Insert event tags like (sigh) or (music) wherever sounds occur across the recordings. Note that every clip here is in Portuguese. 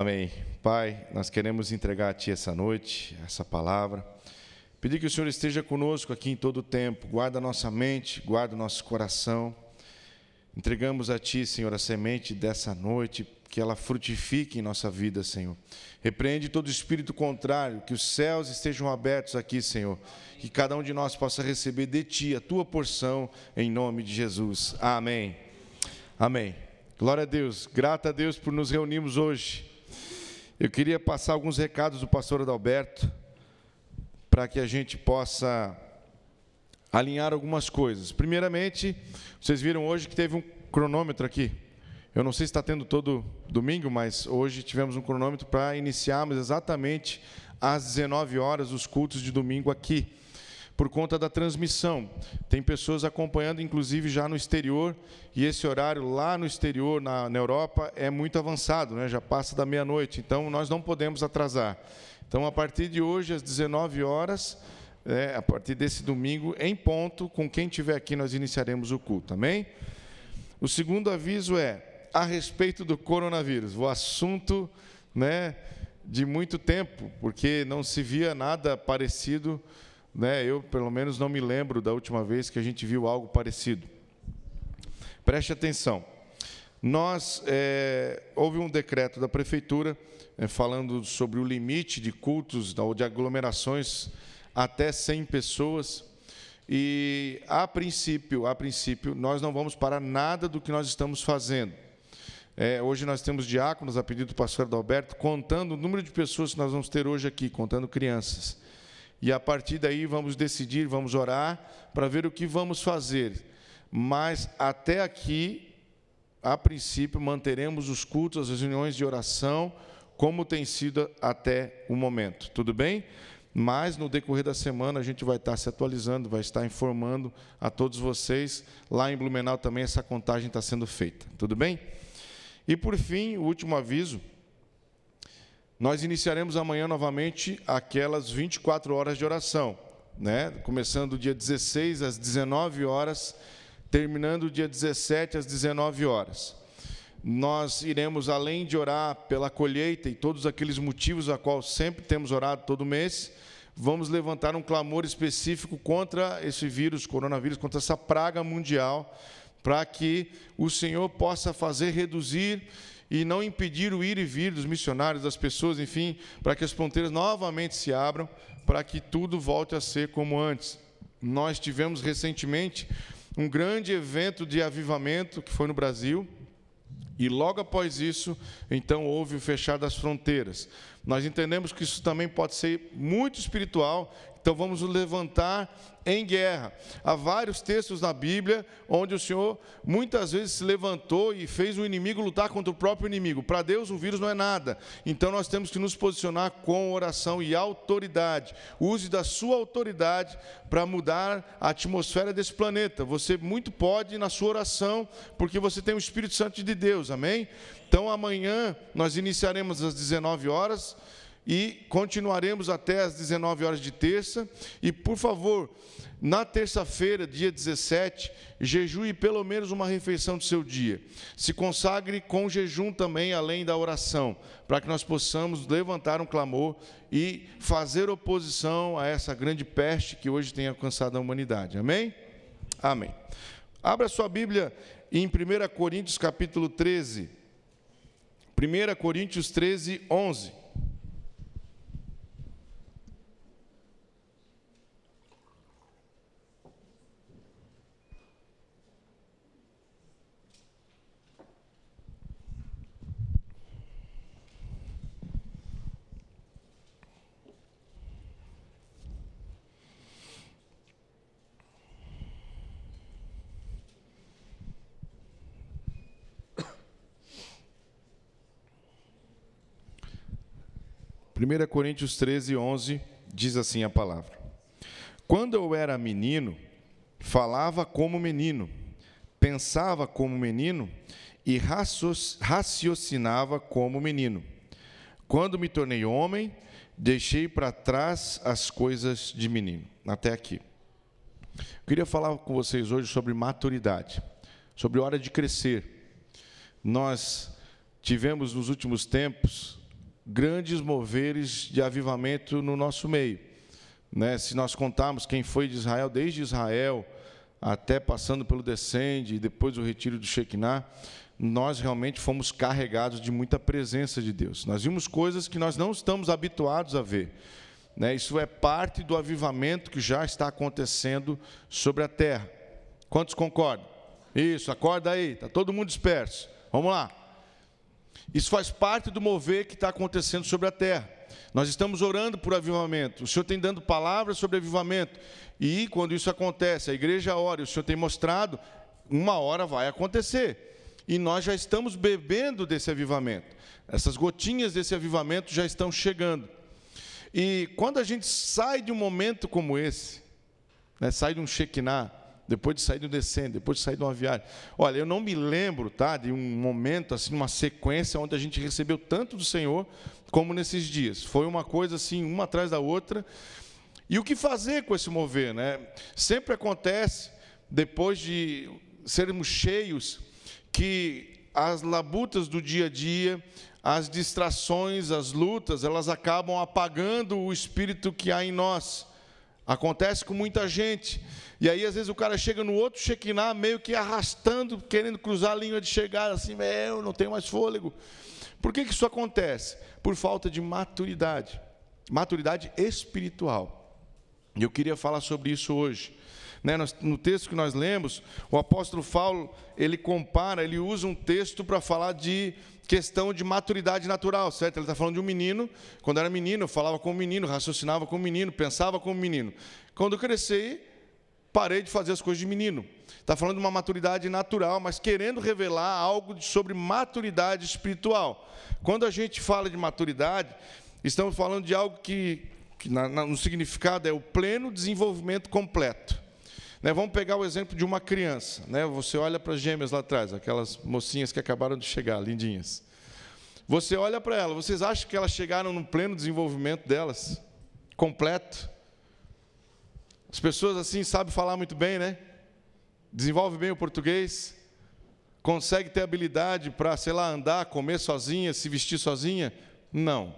Amém. Pai, nós queremos entregar a Ti essa noite, essa palavra. Pedir que o Senhor esteja conosco aqui em todo o tempo, guarda a nossa mente, guarda o nosso coração. Entregamos a Ti, Senhor, a semente dessa noite, que ela frutifique em nossa vida, Senhor. Repreende todo espírito contrário, que os céus estejam abertos aqui, Senhor. Que cada um de nós possa receber de Ti a Tua porção, em nome de Jesus. Amém. Amém. Glória a Deus. Grata a Deus por nos reunirmos hoje. Eu queria passar alguns recados do pastor Adalberto para que a gente possa alinhar algumas coisas. Primeiramente, vocês viram hoje que teve um cronômetro aqui. Eu não sei se está tendo todo domingo, mas hoje tivemos um cronômetro para iniciarmos exatamente às 19 horas os cultos de domingo aqui, por conta da transmissão. Tem pessoas acompanhando, inclusive, já no exterior, e esse horário lá no exterior, na, na Europa, é muito avançado, né? já passa da meia-noite, então nós não podemos atrasar. Então, a partir de hoje, às 19 horas, é, a partir desse domingo, em ponto, com quem estiver aqui, nós iniciaremos o culto, amém? O segundo aviso é a respeito do coronavírus, o assunto né, de muito tempo, porque não se via nada parecido, né, eu pelo menos não me lembro da última vez que a gente viu algo parecido. Preste atenção. Nós, é, houve um decreto da prefeitura é, falando sobre o limite de cultos ou de aglomerações até 100 pessoas. E a princípio, a princípio, nós não vamos parar nada do que nós estamos fazendo. É, hoje nós temos diáconos, a pedido do pastor Adalberto, contando o número de pessoas que nós vamos ter hoje aqui, contando crianças. E a partir daí vamos decidir, vamos orar para ver o que vamos fazer. Mas até aqui, a princípio, manteremos os cultos, as reuniões de oração, como tem sido até o momento. Tudo bem? Mas no decorrer da semana a gente vai estar se atualizando, vai estar informando a todos vocês. Lá em Blumenau também essa contagem está sendo feita. Tudo bem? E por fim, o último aviso. Nós iniciaremos amanhã novamente aquelas 24 horas de oração, né? Começando o dia 16 às 19 horas, terminando o dia 17 às 19 horas nós iremos, além de orar pela colheita e todos aqueles motivos a qual sempre temos orado todo mês, vamos levantar um clamor específico contra esse vírus, coronavírus, contra essa praga mundial, para que o Senhor possa fazer reduzir e não impedir o ir e vir dos missionários, das pessoas, enfim, para que as fronteiras novamente se abram, para que tudo volte a ser como antes. Nós tivemos recentemente um grande evento de avivamento que foi no Brasil, e logo após isso, então houve o fechar das fronteiras. Nós entendemos que isso também pode ser muito espiritual, então vamos nos levantar em guerra. Há vários textos na Bíblia onde o Senhor muitas vezes se levantou e fez o inimigo lutar contra o próprio inimigo. Para Deus, um vírus não é nada. Então nós temos que nos posicionar com oração e autoridade. Use da sua autoridade para mudar a atmosfera desse planeta. Você muito pode na sua oração, porque você tem o Espírito Santo de Deus. Amém? Então amanhã nós iniciaremos às 19 horas e continuaremos até às 19 horas de terça. E, por favor, na terça-feira, dia 17, jejue pelo menos uma refeição do seu dia. Se consagre com jejum também, além da oração, para que nós possamos levantar um clamor e fazer oposição a essa grande peste que hoje tem alcançado a humanidade. Amém? Amém. Abra sua Bíblia em 1 Coríntios capítulo 13. 1 Coríntios 13, 11. 1 Coríntios 13, 11 diz assim a palavra: Quando eu era menino, falava como menino, pensava como menino e raciocinava como menino. Quando me tornei homem, deixei para trás as coisas de menino. Até aqui. Eu queria falar com vocês hoje sobre maturidade, sobre hora de crescer. Nós tivemos nos últimos tempos grandes moveres de avivamento no nosso meio. Né? Se nós contarmos quem foi de Israel, desde Israel até passando pelo Descende e depois o retiro do Shekinah, nós realmente fomos carregados de muita presença de Deus. Nós vimos coisas que nós não estamos habituados a ver. Né? Isso é parte do avivamento que já está acontecendo sobre a terra. Quantos concordam? Isso, acorda aí, está todo mundo disperso. Vamos lá. Isso faz parte do mover que está acontecendo sobre a terra. Nós estamos orando por avivamento. O Senhor tem dando palavras sobre avivamento. E quando isso acontece, a igreja ora, o Senhor tem mostrado, uma hora vai acontecer. E nós já estamos bebendo desse avivamento. Essas gotinhas desse avivamento já estão chegando. E quando a gente sai de um momento como esse, né, sai de um Shekinah, depois de sair do descendo, depois de sair de uma viagem. Olha, eu não me lembro, tá, de um momento assim, uma sequência onde a gente recebeu tanto do Senhor como nesses dias. Foi uma coisa assim, uma atrás da outra. E o que fazer com esse mover, né? Sempre acontece depois de sermos cheios que as labutas do dia a dia, as distrações, as lutas, elas acabam apagando o espírito que há em nós. Acontece com muita gente. E aí, às vezes, o cara chega no outro Shekinah, meio que arrastando, querendo cruzar a linha de chegada, assim, eu não tenho mais fôlego. Por que, que isso acontece? Por falta de maturidade, maturidade espiritual. E eu queria falar sobre isso hoje. Né, no texto que nós lemos, o apóstolo Paulo, ele compara, ele usa um texto para falar de questão de maturidade natural, certo? Ele está falando de um menino, quando era menino, eu falava como menino, raciocinava como menino, pensava como menino. Quando eu cresci, parei de fazer as coisas de menino. Está falando de uma maturidade natural, mas querendo revelar algo sobre maturidade espiritual. Quando a gente fala de maturidade, estamos falando de algo que, que na, na, no significado é o pleno desenvolvimento completo. Né, vamos pegar o exemplo de uma criança. Né, você olha para as gêmeas lá atrás, aquelas mocinhas que acabaram de chegar, lindinhas. Você olha para elas, vocês acham que elas chegaram no pleno desenvolvimento delas? Completo? As pessoas assim sabem falar muito bem, né? Desenvolve bem o português, consegue ter habilidade para, sei lá, andar, comer sozinha, se vestir sozinha? Não.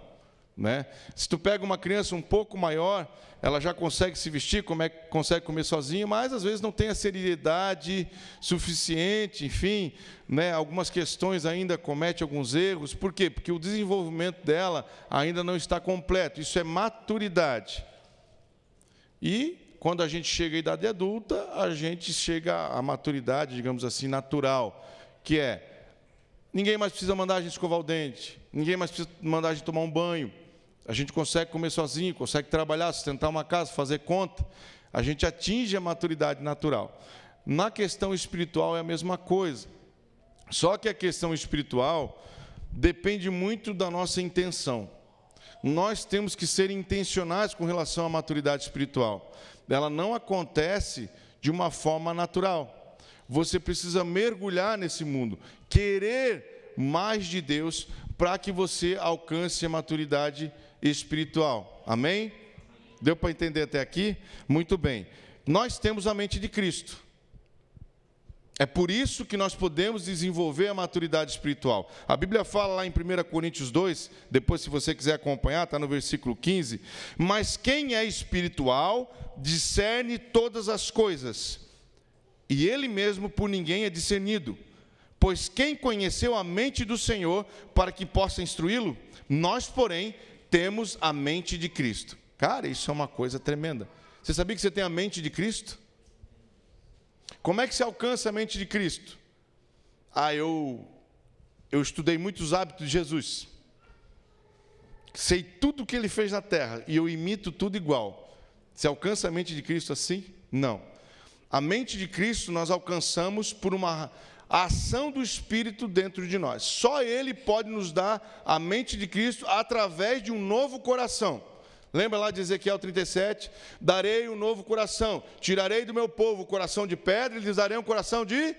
Né? Se tu pega uma criança um pouco maior, ela já consegue se vestir, como é, consegue comer sozinha, mas às vezes não tem a seriedade suficiente, enfim, né? algumas questões ainda comete alguns erros. Por quê? Porque o desenvolvimento dela ainda não está completo. Isso é maturidade. E quando a gente chega à idade adulta, a gente chega à maturidade, digamos assim, natural, que é ninguém mais precisa mandar a gente escovar o dente, ninguém mais precisa mandar a gente tomar um banho, a gente consegue comer sozinho, consegue trabalhar, sustentar uma casa, fazer conta, a gente atinge a maturidade natural. Na questão espiritual é a mesma coisa. Só que a questão espiritual depende muito da nossa intenção. Nós temos que ser intencionais com relação à maturidade espiritual ela não acontece de uma forma natural. Você precisa mergulhar nesse mundo, querer mais de Deus para que você alcance a maturidade espiritual. Amém? Deu para entender até aqui? Muito bem. Nós temos a mente de Cristo. É por isso que nós podemos desenvolver a maturidade espiritual. A Bíblia fala lá em 1 Coríntios 2, depois, se você quiser acompanhar, está no versículo 15. Mas quem é espiritual discerne todas as coisas, e ele mesmo por ninguém é discernido. Pois quem conheceu a mente do Senhor para que possa instruí-lo? Nós, porém, temos a mente de Cristo. Cara, isso é uma coisa tremenda. Você sabia que você tem a mente de Cristo? Como é que se alcança a mente de Cristo? Ah, eu, eu estudei muitos hábitos de Jesus. Sei tudo o que ele fez na terra e eu imito tudo igual. Se alcança a mente de Cristo assim? Não. A mente de Cristo nós alcançamos por uma ação do Espírito dentro de nós. Só Ele pode nos dar a mente de Cristo através de um novo coração. Lembra lá de Ezequiel 37? Darei um novo coração, tirarei do meu povo o coração de pedra e lhes darei um coração de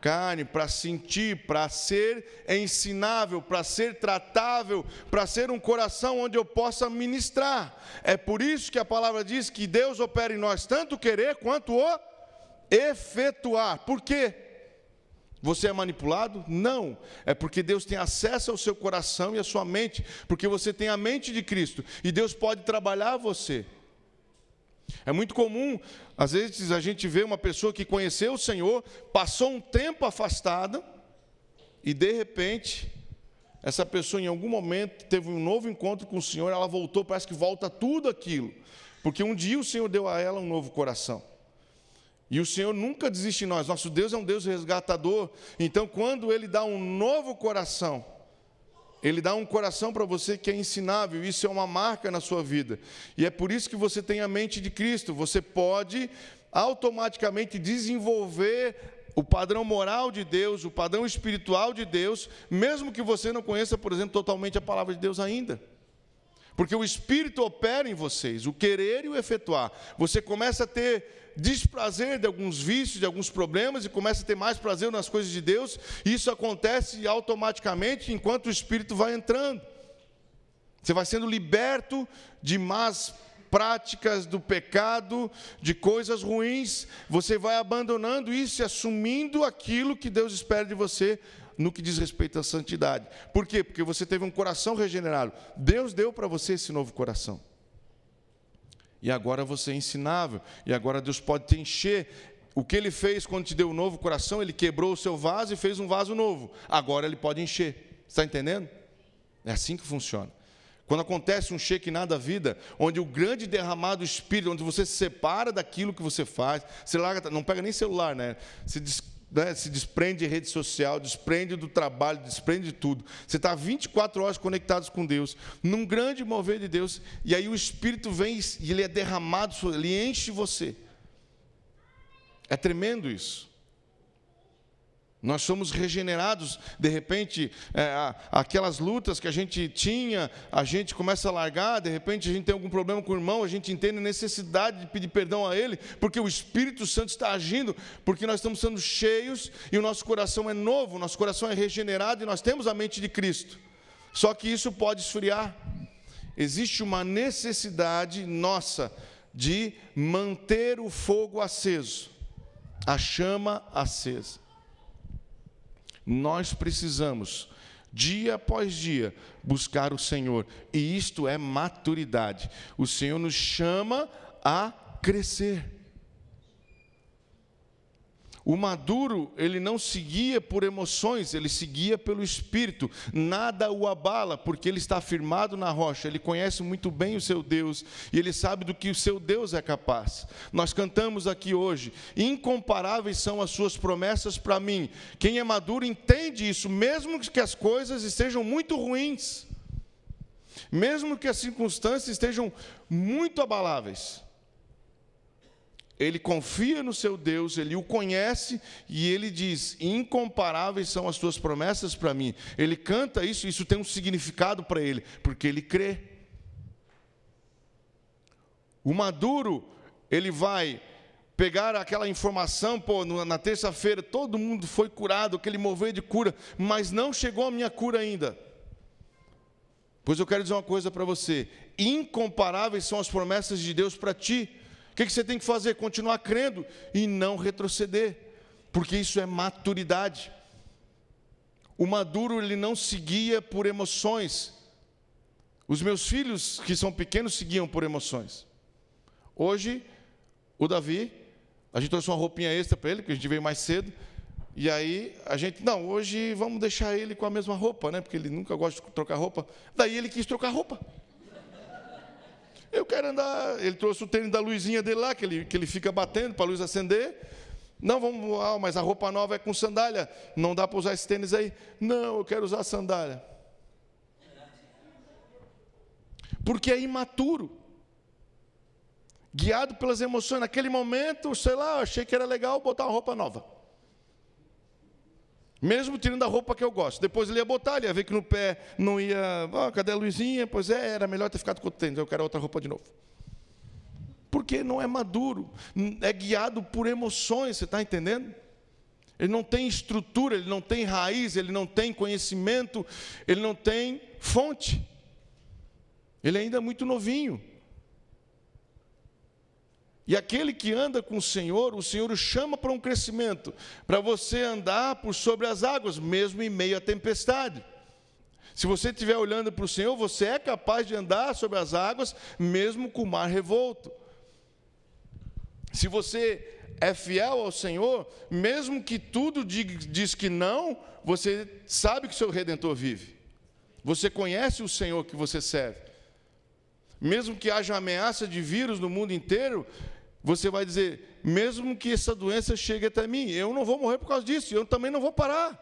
carne, para sentir, para ser ensinável, para ser tratável, para ser um coração onde eu possa ministrar. É por isso que a palavra diz que Deus opera em nós tanto querer quanto o efetuar. Por quê? Você é manipulado? Não. É porque Deus tem acesso ao seu coração e à sua mente, porque você tem a mente de Cristo e Deus pode trabalhar você. É muito comum, às vezes, a gente vê uma pessoa que conheceu o Senhor, passou um tempo afastada e de repente essa pessoa em algum momento teve um novo encontro com o Senhor, ela voltou, parece que volta tudo aquilo, porque um dia o Senhor deu a ela um novo coração. E o Senhor nunca desiste de nós. Nosso Deus é um Deus resgatador. Então, quando Ele dá um novo coração, Ele dá um coração para você que é ensinável. Isso é uma marca na sua vida. E é por isso que você tem a mente de Cristo. Você pode automaticamente desenvolver o padrão moral de Deus, o padrão espiritual de Deus, mesmo que você não conheça, por exemplo, totalmente a palavra de Deus ainda. Porque o Espírito opera em vocês, o querer e o efetuar. Você começa a ter desprazer de alguns vícios, de alguns problemas, e começa a ter mais prazer nas coisas de Deus. Isso acontece automaticamente enquanto o Espírito vai entrando. Você vai sendo liberto de más práticas do pecado, de coisas ruins, você vai abandonando isso e assumindo aquilo que Deus espera de você no que diz respeito à santidade. Por quê? Porque você teve um coração regenerado. Deus deu para você esse novo coração. E agora você é ensinável, e agora Deus pode te encher. O que ele fez quando te deu um novo coração, ele quebrou o seu vaso e fez um vaso novo. Agora ele pode encher. Está entendendo? É assim que funciona. Quando acontece um cheque nada vida, onde o grande derramado espírito, onde você se separa daquilo que você faz, você larga, não pega nem celular, né? Des, né? se desprende de rede social, desprende do trabalho, desprende de tudo. Você está 24 horas conectados com Deus, num grande mover de Deus, e aí o Espírito vem e ele é derramado, ele enche você. É tremendo isso. Nós somos regenerados, de repente, é, aquelas lutas que a gente tinha, a gente começa a largar, de repente a gente tem algum problema com o irmão, a gente entende a necessidade de pedir perdão a ele, porque o Espírito Santo está agindo, porque nós estamos sendo cheios e o nosso coração é novo, o nosso coração é regenerado e nós temos a mente de Cristo. Só que isso pode esfriar. Existe uma necessidade nossa de manter o fogo aceso, a chama acesa. Nós precisamos, dia após dia, buscar o Senhor, e isto é maturidade. O Senhor nos chama a crescer. O maduro, ele não seguia por emoções, ele seguia pelo espírito. Nada o abala, porque ele está firmado na rocha. Ele conhece muito bem o seu Deus e ele sabe do que o seu Deus é capaz. Nós cantamos aqui hoje: incomparáveis são as suas promessas para mim. Quem é maduro entende isso, mesmo que as coisas estejam muito ruins, mesmo que as circunstâncias estejam muito abaláveis ele confia no seu Deus, ele o conhece e ele diz: Incomparáveis são as tuas promessas para mim. Ele canta isso, isso tem um significado para ele, porque ele crê. O maduro, ele vai pegar aquela informação, pô, na terça-feira todo mundo foi curado, aquele mover de cura, mas não chegou a minha cura ainda. Pois eu quero dizer uma coisa para você: incomparáveis são as promessas de Deus para ti. O que você tem que fazer? Continuar crendo e não retroceder, porque isso é maturidade. O maduro ele não seguia por emoções. Os meus filhos que são pequenos seguiam por emoções. Hoje, o Davi, a gente trouxe uma roupinha extra para ele, porque a gente veio mais cedo. E aí a gente, não, hoje vamos deixar ele com a mesma roupa, né? Porque ele nunca gosta de trocar roupa. Daí ele quis trocar roupa. Eu quero andar. Ele trouxe o tênis da luzinha dele lá, que ele, que ele fica batendo para a luz acender. Não, vamos, ah, mas a roupa nova é com sandália. Não dá para usar esse tênis aí. Não, eu quero usar sandália. Porque é imaturo. Guiado pelas emoções. Naquele momento, sei lá, achei que era legal botar uma roupa nova. Mesmo tirando a roupa que eu gosto. Depois ele ia botar, ele ia ver que no pé não ia. Cadê a luzinha? Pois é, era melhor ter ficado com o tênis, eu quero outra roupa de novo. Porque não é maduro, é guiado por emoções, você está entendendo? Ele não tem estrutura, ele não tem raiz, ele não tem conhecimento, ele não tem fonte. Ele ainda é muito novinho. E aquele que anda com o Senhor, o Senhor o chama para um crescimento, para você andar por sobre as águas, mesmo em meio à tempestade. Se você estiver olhando para o Senhor, você é capaz de andar sobre as águas, mesmo com o mar revolto. Se você é fiel ao Senhor, mesmo que tudo diz que não, você sabe que o seu redentor vive. Você conhece o Senhor que você serve. Mesmo que haja ameaça de vírus no mundo inteiro, você vai dizer: mesmo que essa doença chegue até mim, eu não vou morrer por causa disso, eu também não vou parar.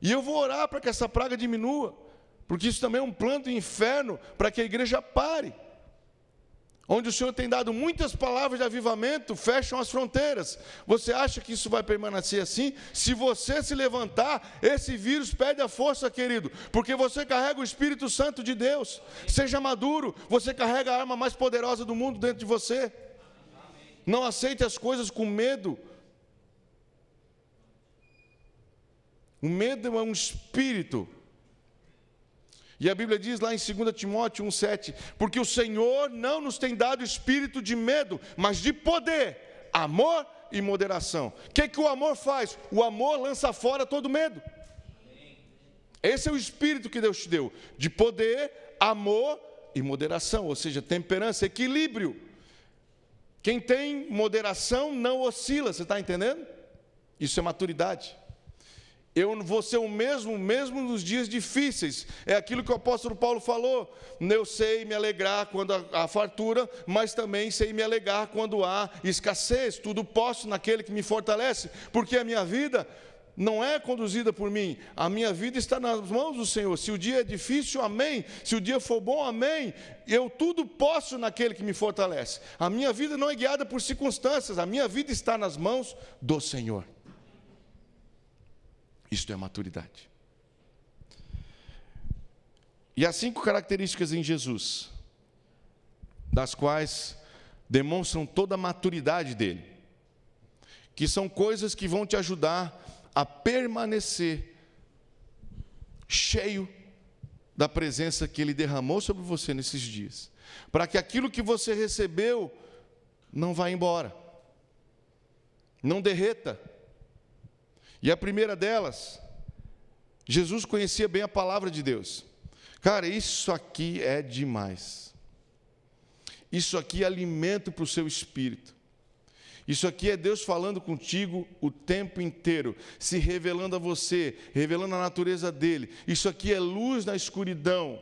E eu vou orar para que essa praga diminua, porque isso também é um plano do inferno para que a igreja pare. Onde o Senhor tem dado muitas palavras de avivamento, fecham as fronteiras. Você acha que isso vai permanecer assim? Se você se levantar, esse vírus perde a força, querido, porque você carrega o Espírito Santo de Deus. Seja maduro, você carrega a arma mais poderosa do mundo dentro de você. Não aceite as coisas com medo. O medo é um espírito. E a Bíblia diz lá em 2 Timóteo 1,7: Porque o Senhor não nos tem dado espírito de medo, mas de poder, amor e moderação. O que, que o amor faz? O amor lança fora todo medo. Esse é o espírito que Deus te deu: de poder, amor e moderação, ou seja, temperança, equilíbrio. Quem tem moderação não oscila, você está entendendo? Isso é maturidade. Eu vou ser o mesmo, mesmo nos dias difíceis. É aquilo que o apóstolo Paulo falou. Eu sei me alegrar quando há fartura, mas também sei me alegrar quando há escassez. Tudo posso naquele que me fortalece, porque a minha vida não é conduzida por mim, a minha vida está nas mãos do Senhor. Se o dia é difícil, amém. Se o dia for bom, amém. Eu tudo posso naquele que me fortalece. A minha vida não é guiada por circunstâncias, a minha vida está nas mãos do Senhor. Isto é maturidade. E as cinco características em Jesus, das quais demonstram toda a maturidade dele, que são coisas que vão te ajudar a permanecer cheio da presença que Ele derramou sobre você nesses dias, para que aquilo que você recebeu não vá embora, não derreta. E a primeira delas, Jesus conhecia bem a palavra de Deus. Cara, isso aqui é demais. Isso aqui é alimento para o seu espírito. Isso aqui é Deus falando contigo o tempo inteiro, se revelando a você, revelando a natureza dele. Isso aqui é luz na escuridão.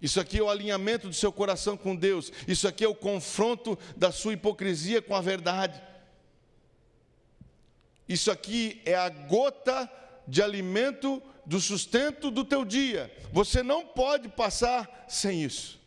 Isso aqui é o alinhamento do seu coração com Deus. Isso aqui é o confronto da sua hipocrisia com a verdade. Isso aqui é a gota de alimento do sustento do teu dia. Você não pode passar sem isso.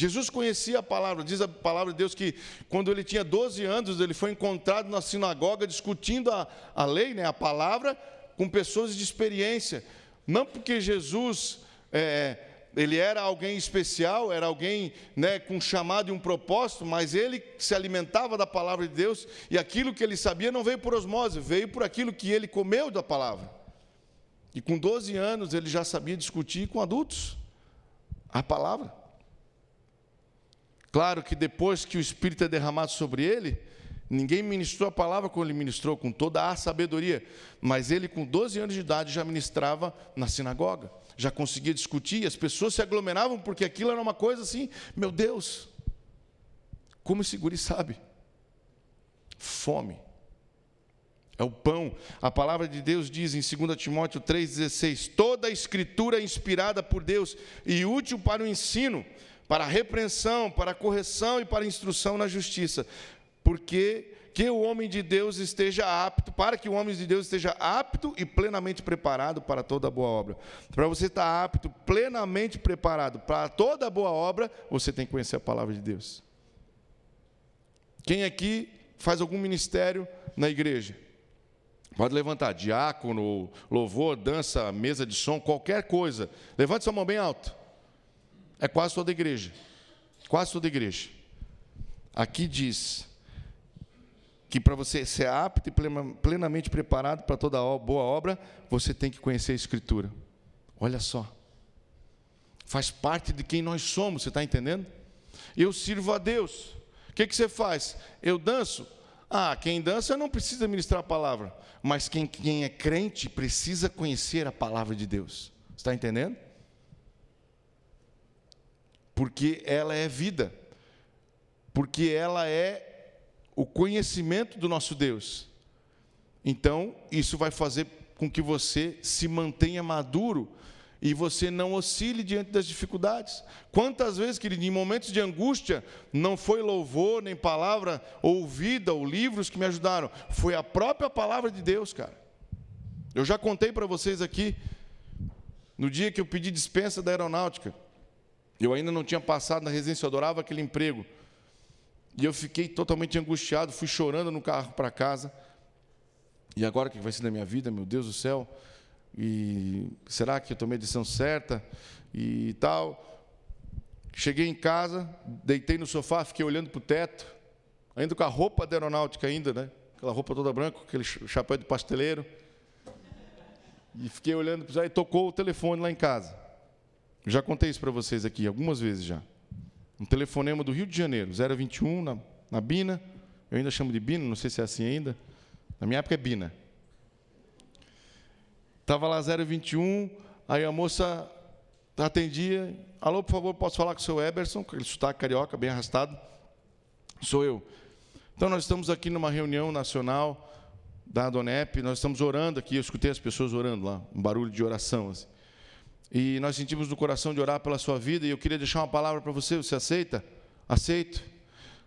Jesus conhecia a palavra, diz a palavra de Deus que quando ele tinha 12 anos, ele foi encontrado na sinagoga discutindo a, a lei, né, a palavra, com pessoas de experiência. Não porque Jesus é, ele era alguém especial, era alguém né, com chamado e um propósito, mas ele se alimentava da palavra de Deus e aquilo que ele sabia não veio por osmose, veio por aquilo que ele comeu da palavra. E com 12 anos ele já sabia discutir com adultos a palavra. Claro que depois que o Espírito é derramado sobre ele, ninguém ministrou a palavra como ele ministrou, com toda a sabedoria, mas ele, com 12 anos de idade, já ministrava na sinagoga, já conseguia discutir, as pessoas se aglomeravam porque aquilo era uma coisa assim, meu Deus, como esse guri sabe? Fome. É o pão. A palavra de Deus diz em 2 Timóteo 3,16: toda a escritura é inspirada por Deus e útil para o ensino para repreensão, para correção e para instrução na justiça, porque que o homem de Deus esteja apto, para que o homem de Deus esteja apto e plenamente preparado para toda boa obra. Para você estar apto, plenamente preparado para toda boa obra, você tem que conhecer a palavra de Deus. Quem aqui faz algum ministério na igreja? Pode levantar, diácono, louvor, dança, mesa de som, qualquer coisa. Levante sua mão bem alto. É quase toda igreja. Quase toda igreja. Aqui diz que para você ser apto e plenamente preparado para toda boa obra, você tem que conhecer a Escritura. Olha só. Faz parte de quem nós somos, você está entendendo? Eu sirvo a Deus. O que, que você faz? Eu danço. Ah, quem dança não precisa ministrar a palavra, mas quem, quem é crente precisa conhecer a palavra de Deus. Está entendendo? Porque ela é vida, porque ela é o conhecimento do nosso Deus. Então, isso vai fazer com que você se mantenha maduro e você não oscile diante das dificuldades. Quantas vezes, querido, em momentos de angústia, não foi louvor, nem palavra ouvida ou livros que me ajudaram, foi a própria palavra de Deus, cara. Eu já contei para vocês aqui, no dia que eu pedi dispensa da aeronáutica, eu ainda não tinha passado na residência, eu adorava aquele emprego. E eu fiquei totalmente angustiado, fui chorando no carro para casa. E agora o que vai ser da minha vida, meu Deus do céu? E será que eu tomei a decisão certa? E tal. Cheguei em casa, deitei no sofá, fiquei olhando para o teto, ainda com a roupa da aeronáutica ainda, né? Aquela roupa toda branca, aquele chapéu de pasteleiro. E fiquei olhando para e tocou o telefone lá em casa. Já contei isso para vocês aqui algumas vezes já. Um telefonema do Rio de Janeiro, 021 na, na Bina. Eu ainda chamo de Bina, não sei se é assim ainda. Na minha época é Bina. Estava lá 021, aí a moça atendia. Alô, por favor, posso falar com o seu Eberson, com aquele sotaque carioca, bem arrastado? Sou eu. Então, nós estamos aqui numa reunião nacional da Adonep, nós estamos orando aqui, eu escutei as pessoas orando lá, um barulho de oração. Assim. E nós sentimos no coração de orar pela sua vida, e eu queria deixar uma palavra para você, você aceita? Aceito.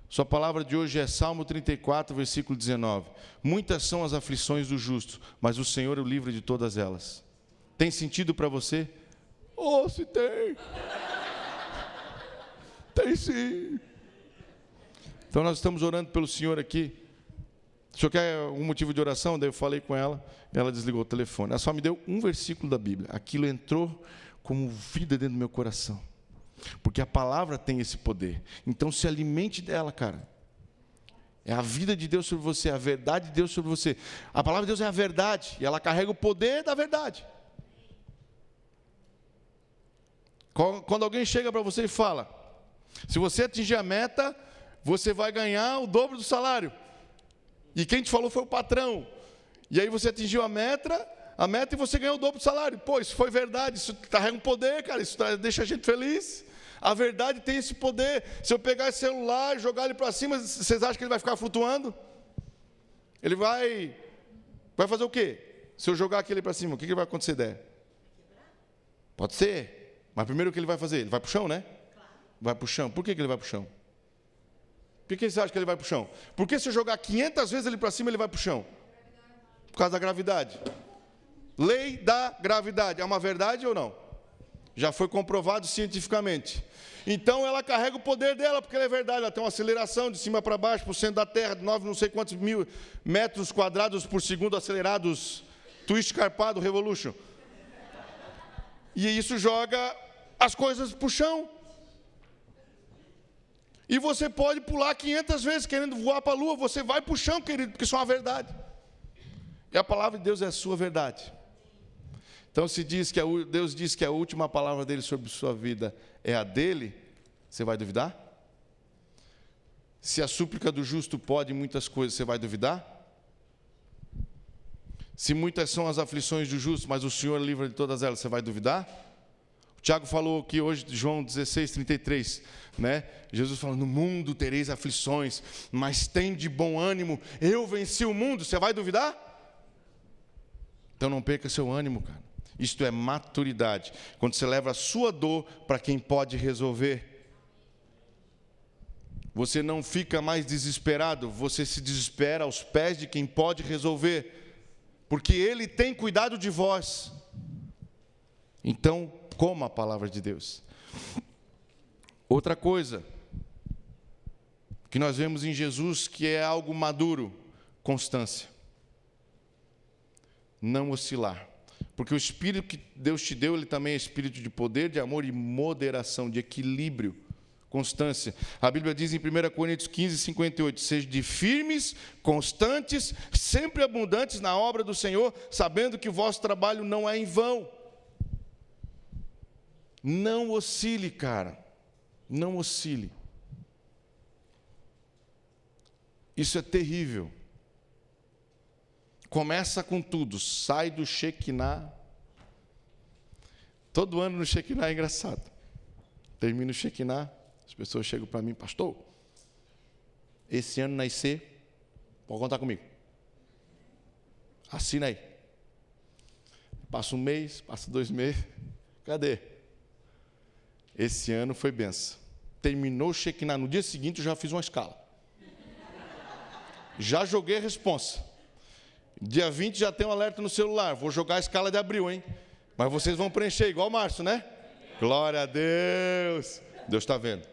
Sua palavra de hoje é Salmo 34, versículo 19. Muitas são as aflições do justo, mas o Senhor o livra de todas elas. Tem sentido para você? Oh, se tem. tem sim. Então nós estamos orando pelo Senhor aqui. O senhor quer um motivo de oração? Daí eu falei com ela, ela desligou o telefone. Ela só me deu um versículo da Bíblia. Aquilo entrou como vida dentro do meu coração. Porque a palavra tem esse poder. Então se alimente dela, cara. É a vida de Deus sobre você, é a verdade de Deus sobre você. A palavra de Deus é a verdade, e ela carrega o poder da verdade. Quando alguém chega para você e fala: se você atingir a meta, você vai ganhar o dobro do salário. E quem te falou foi o patrão. E aí você atingiu a meta, a meta e você ganhou o dobro do salário. Pô, isso foi verdade, isso carrega um poder, cara, isso deixa a gente feliz. A verdade tem esse poder. Se eu pegar esse celular e jogar ele para cima, vocês acham que ele vai ficar flutuando? Ele vai. Vai fazer o quê? Se eu jogar aquele para cima, o que, que vai acontecer? Pode ser. Mas primeiro o que ele vai fazer? Ele vai para o chão, né? Vai para o chão. Por que, que ele vai para o chão? Por que você acha que ele vai para o chão? Porque se eu jogar 500 vezes ele para cima, ele vai para o chão? Por causa da gravidade. Lei da gravidade. É uma verdade ou não? Já foi comprovado cientificamente. Então ela carrega o poder dela, porque ela é verdade, ela tem uma aceleração de cima para baixo, por centro da Terra, de 9 não sei quantos mil metros quadrados por segundo acelerados, twist carpado, revolution. E isso joga as coisas para o chão. E você pode pular 500 vezes querendo voar para a lua, você vai para o chão, querido, porque isso é uma verdade. E a palavra de Deus é a sua verdade. Então, se diz que a, Deus diz que a última palavra dele sobre sua vida é a dele, você vai duvidar? Se a súplica do justo pode muitas coisas, você vai duvidar? Se muitas são as aflições do justo, mas o Senhor livra de todas elas, você vai duvidar? Tiago falou aqui hoje, João 16, 33, né? Jesus falou: No mundo tereis aflições, mas tem de bom ânimo, eu venci o mundo, você vai duvidar? Então não perca seu ânimo, cara. Isto é maturidade. Quando você leva a sua dor para quem pode resolver. Você não fica mais desesperado, você se desespera aos pés de quem pode resolver, porque Ele tem cuidado de vós. Então, coma a palavra de Deus. Outra coisa que nós vemos em Jesus que é algo maduro, constância. Não oscilar. Porque o espírito que Deus te deu, ele também é espírito de poder, de amor e moderação, de equilíbrio, constância. A Bíblia diz em 1 Coríntios 15, 58: Sejam de firmes, constantes, sempre abundantes na obra do Senhor, sabendo que o vosso trabalho não é em vão. Não oscile, cara. Não oscile. Isso é terrível. Começa com tudo, sai do Shekinah. Todo ano no Shekinah é engraçado. Termina o Shekinah, as pessoas chegam para mim, pastor, esse ano nascer, pode contar comigo. Assina aí. Passa um mês, passa dois meses, (laughs) cadê? Esse ano foi benção. Terminou o Shekinah, no dia seguinte eu já fiz uma escala. Já joguei a responsa. Dia 20 já tem um alerta no celular. Vou jogar a escala de abril, hein? Mas vocês vão preencher igual março, né? Glória a Deus. Deus está vendo.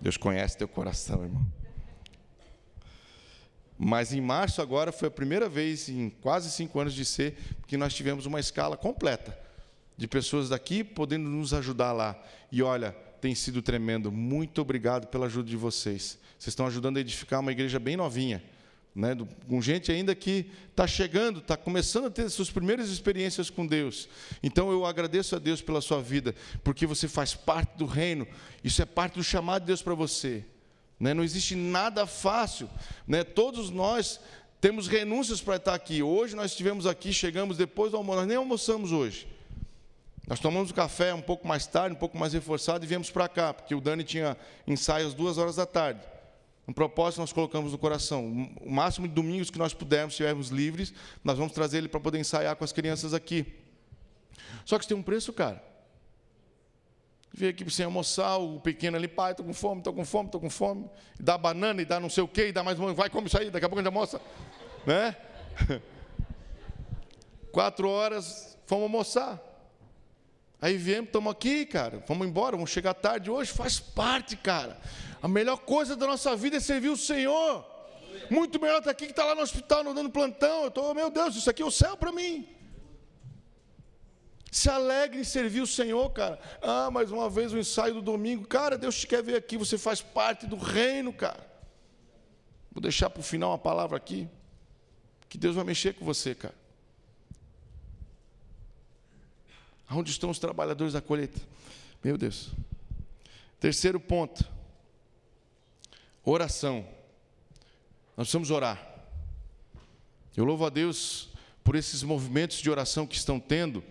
Deus conhece teu coração, irmão. Mas em março agora foi a primeira vez em quase cinco anos de ser que nós tivemos uma escala completa de pessoas daqui podendo nos ajudar lá. E olha, tem sido tremendo. Muito obrigado pela ajuda de vocês. Vocês estão ajudando a edificar uma igreja bem novinha. Né, com gente ainda que está chegando, está começando a ter suas primeiras experiências com Deus. Então eu agradeço a Deus pela sua vida, porque você faz parte do reino, isso é parte do chamado de Deus para você. Né? Não existe nada fácil. Né? Todos nós temos renúncias para estar aqui. Hoje nós estivemos aqui, chegamos depois do almoço, nós nem almoçamos hoje. Nós tomamos o café um pouco mais tarde, um pouco mais reforçado e viemos para cá, porque o Dani tinha ensaio às duas horas da tarde. Um propósito nós colocamos no coração. O máximo de domingos que nós pudermos, estivermos livres, nós vamos trazer ele para poder ensaiar com as crianças aqui. Só que isso tem um preço, cara. Vem aqui sem almoçar, o pequeno ali, pai, estou com fome, estou com fome, estou com fome. E dá banana, e dá não sei o quê, e dá mais uma, vai, come isso aí, daqui a pouco a gente almoça. (laughs) Né? (laughs) Quatro horas, fomos almoçar. Aí viemos, estamos aqui, cara, vamos embora, vamos chegar tarde hoje, faz parte, cara. A melhor coisa da nossa vida é servir o Senhor. Muito melhor estar aqui que estar lá no hospital, não dando plantão. Eu estou, meu Deus, isso aqui é o céu para mim. Se alegre em servir o Senhor, cara. Ah, mais uma vez o ensaio do domingo. Cara, Deus te quer ver aqui, você faz parte do reino, cara. Vou deixar para o final uma palavra aqui. Que Deus vai mexer com você, cara. Onde estão os trabalhadores da colheita? Meu Deus. Terceiro ponto. Oração. Nós precisamos orar. Eu louvo a Deus por esses movimentos de oração que estão tendo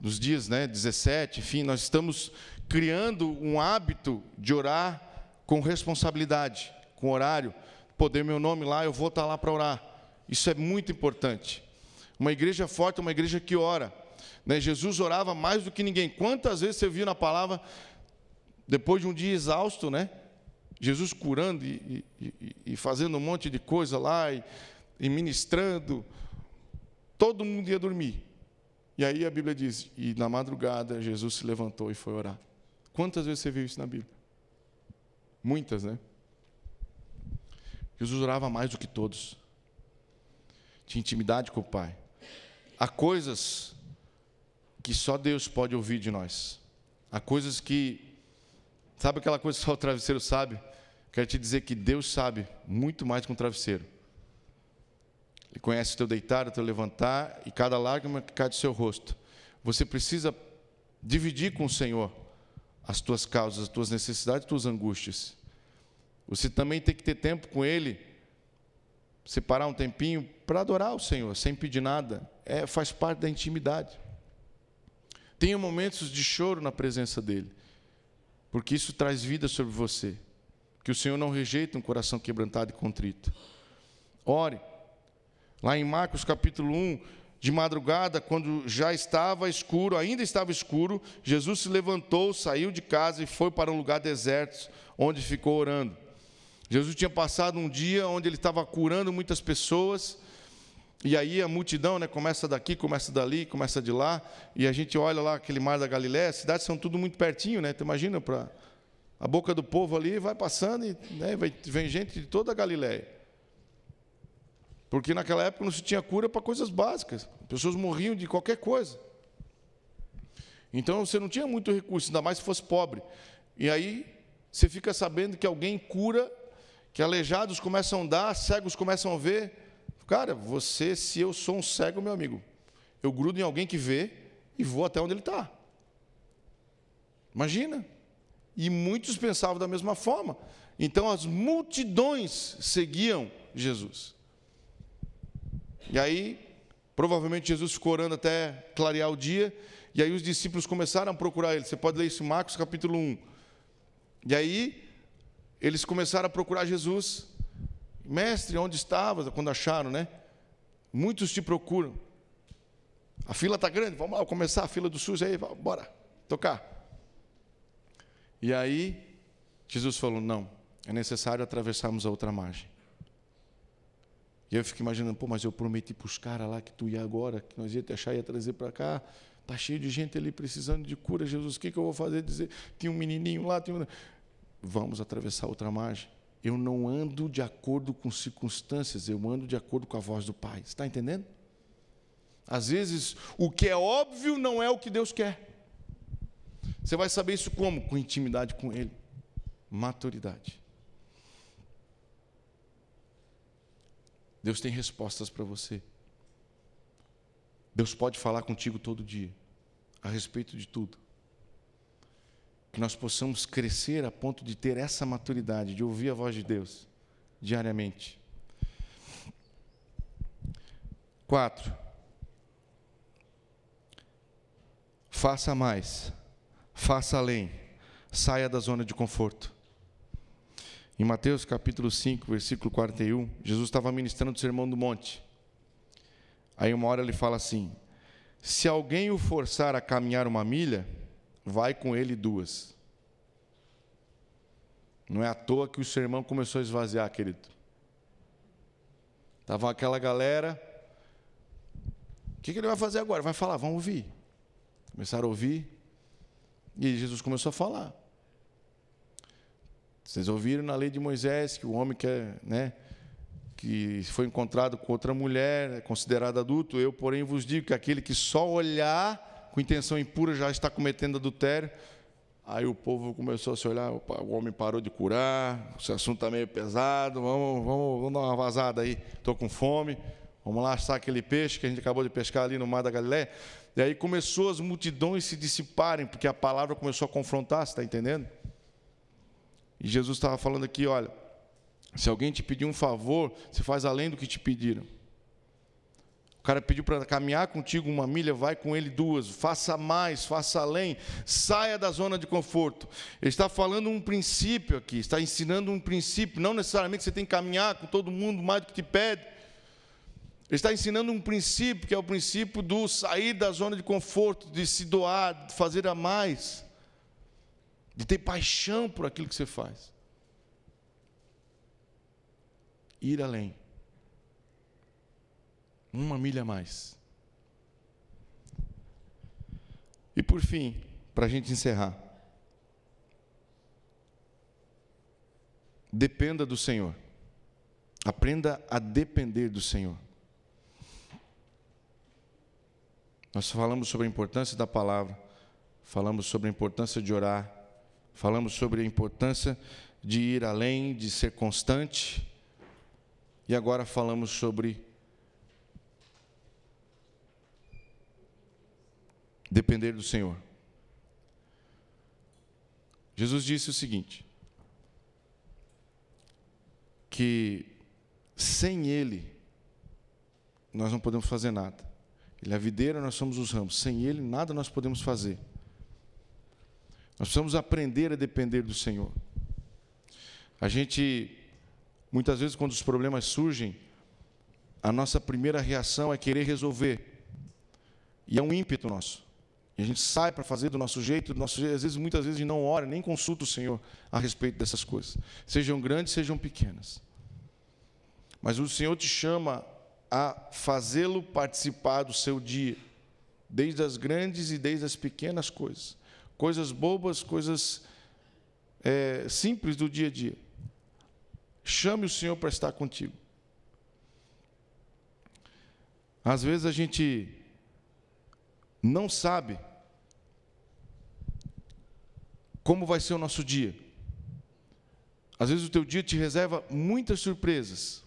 nos dias né, 17, enfim, nós estamos criando um hábito de orar com responsabilidade, com horário. Poder meu nome lá, eu vou estar lá para orar. Isso é muito importante. Uma igreja forte é uma igreja que ora. Né? Jesus orava mais do que ninguém. Quantas vezes você viu na palavra, depois de um dia exausto, né? Jesus curando e, e, e fazendo um monte de coisa lá, e, e ministrando, todo mundo ia dormir. E aí a Bíblia diz: e na madrugada Jesus se levantou e foi orar. Quantas vezes você viu isso na Bíblia? Muitas, né? Jesus orava mais do que todos. Tinha intimidade com o Pai. Há coisas que só Deus pode ouvir de nós. Há coisas que. Sabe aquela coisa que só o travesseiro sabe? Quero te dizer que Deus sabe muito mais que um travesseiro. Ele conhece o teu deitar, o teu levantar e cada lágrima que cai do seu rosto. Você precisa dividir com o Senhor as tuas causas, as tuas necessidades, as tuas angústias. Você também tem que ter tempo com Ele, separar um tempinho para adorar o Senhor, sem pedir nada. É, faz parte da intimidade. Tenha momentos de choro na presença dEle, porque isso traz vida sobre você. Que o Senhor não rejeita um coração quebrantado e contrito. Ore. Lá em Marcos capítulo 1, de madrugada, quando já estava escuro, ainda estava escuro, Jesus se levantou, saiu de casa e foi para um lugar deserto, onde ficou orando. Jesus tinha passado um dia onde ele estava curando muitas pessoas, e aí a multidão né, começa daqui, começa dali, começa de lá, e a gente olha lá aquele mar da Galiléia, as cidades são tudo muito pertinho, né? Tu imagina para a boca do povo ali, vai passando e né, vem gente de toda a Galiléia. Porque naquela época não se tinha cura para coisas básicas. As pessoas morriam de qualquer coisa. Então você não tinha muito recurso, ainda mais se fosse pobre. E aí você fica sabendo que alguém cura, que aleijados começam a andar, cegos começam a ver. Cara, você, se eu sou um cego, meu amigo, eu grudo em alguém que vê e vou até onde ele está. Imagina. E muitos pensavam da mesma forma. Então as multidões seguiam Jesus. E aí, provavelmente Jesus ficou orando até clarear o dia, e aí os discípulos começaram a procurar ele. Você pode ler isso em Marcos capítulo 1. E aí, eles começaram a procurar Jesus. Mestre, onde estava? Quando acharam, né? Muitos te procuram. A fila está grande, vamos lá, começar a fila do SUS aí, bora, tocar. E aí, Jesus falou: não, é necessário atravessarmos a outra margem. E eu fico imaginando, pô, mas eu prometi para os caras lá que tu ia agora, que nós ia te achar e ia trazer para cá. Está cheio de gente ali precisando de cura, Jesus. O que, que eu vou fazer? Dizer, tinha um menininho lá, tinha um... Vamos atravessar outra margem. Eu não ando de acordo com circunstâncias, eu ando de acordo com a voz do Pai. Está entendendo? Às vezes, o que é óbvio não é o que Deus quer. Você vai saber isso como? Com intimidade com Ele, maturidade. Deus tem respostas para você. Deus pode falar contigo todo dia, a respeito de tudo. Que nós possamos crescer a ponto de ter essa maturidade, de ouvir a voz de Deus diariamente. Quatro. Faça mais, faça além, saia da zona de conforto. Em Mateus capítulo 5, versículo 41, Jesus estava ministrando o sermão do monte. Aí uma hora ele fala assim: Se alguém o forçar a caminhar uma milha, vai com ele duas. Não é à toa que o sermão começou a esvaziar, querido. Estava aquela galera. O que, que ele vai fazer agora? Vai falar, vamos ouvir. Começaram a ouvir. E Jesus começou a falar. Vocês ouviram na lei de Moisés que o homem que, é, né, que foi encontrado com outra mulher é considerado adulto. Eu, porém, vos digo que aquele que só olhar com intenção impura já está cometendo adultério. Aí o povo começou a se olhar, o homem parou de curar, esse assunto está meio pesado, vamos, vamos, vamos dar uma vazada aí, estou com fome, vamos lá assar aquele peixe que a gente acabou de pescar ali no Mar da Galiléia. E aí começou as multidões se dissiparem, porque a palavra começou a confrontar, você está entendendo? E Jesus estava falando aqui: olha, se alguém te pedir um favor, você faz além do que te pediram. Cara pediu para caminhar contigo uma milha, vai com ele duas, faça mais, faça além, saia da zona de conforto. Ele está falando um princípio aqui, está ensinando um princípio, não necessariamente você tem que caminhar com todo mundo mais do que te pede. Ele está ensinando um princípio, que é o princípio do sair da zona de conforto, de se doar, de fazer a mais de ter paixão por aquilo que você faz. Ir além. Uma milha a mais. E por fim, para a gente encerrar. Dependa do Senhor. Aprenda a depender do Senhor. Nós falamos sobre a importância da palavra, falamos sobre a importância de orar, Falamos sobre a importância de ir além, de ser constante. E agora falamos sobre depender do Senhor. Jesus disse o seguinte: que sem Ele nós não podemos fazer nada. Ele é a videira, nós somos os ramos. Sem Ele nada nós podemos fazer. Nós precisamos aprender a depender do Senhor. A gente, muitas vezes, quando os problemas surgem, a nossa primeira reação é querer resolver. E é um ímpeto nosso. E a gente sai para fazer do nosso jeito, do nosso jeito. Às vezes, muitas vezes, a gente não ora, nem consulta o Senhor a respeito dessas coisas. Sejam grandes, sejam pequenas. Mas o Senhor te chama a fazê-lo participar do seu dia, desde as grandes e desde as pequenas coisas coisas bobas, coisas é, simples do dia a dia. Chame o Senhor para estar contigo. Às vezes a gente não sabe como vai ser o nosso dia. Às vezes o teu dia te reserva muitas surpresas.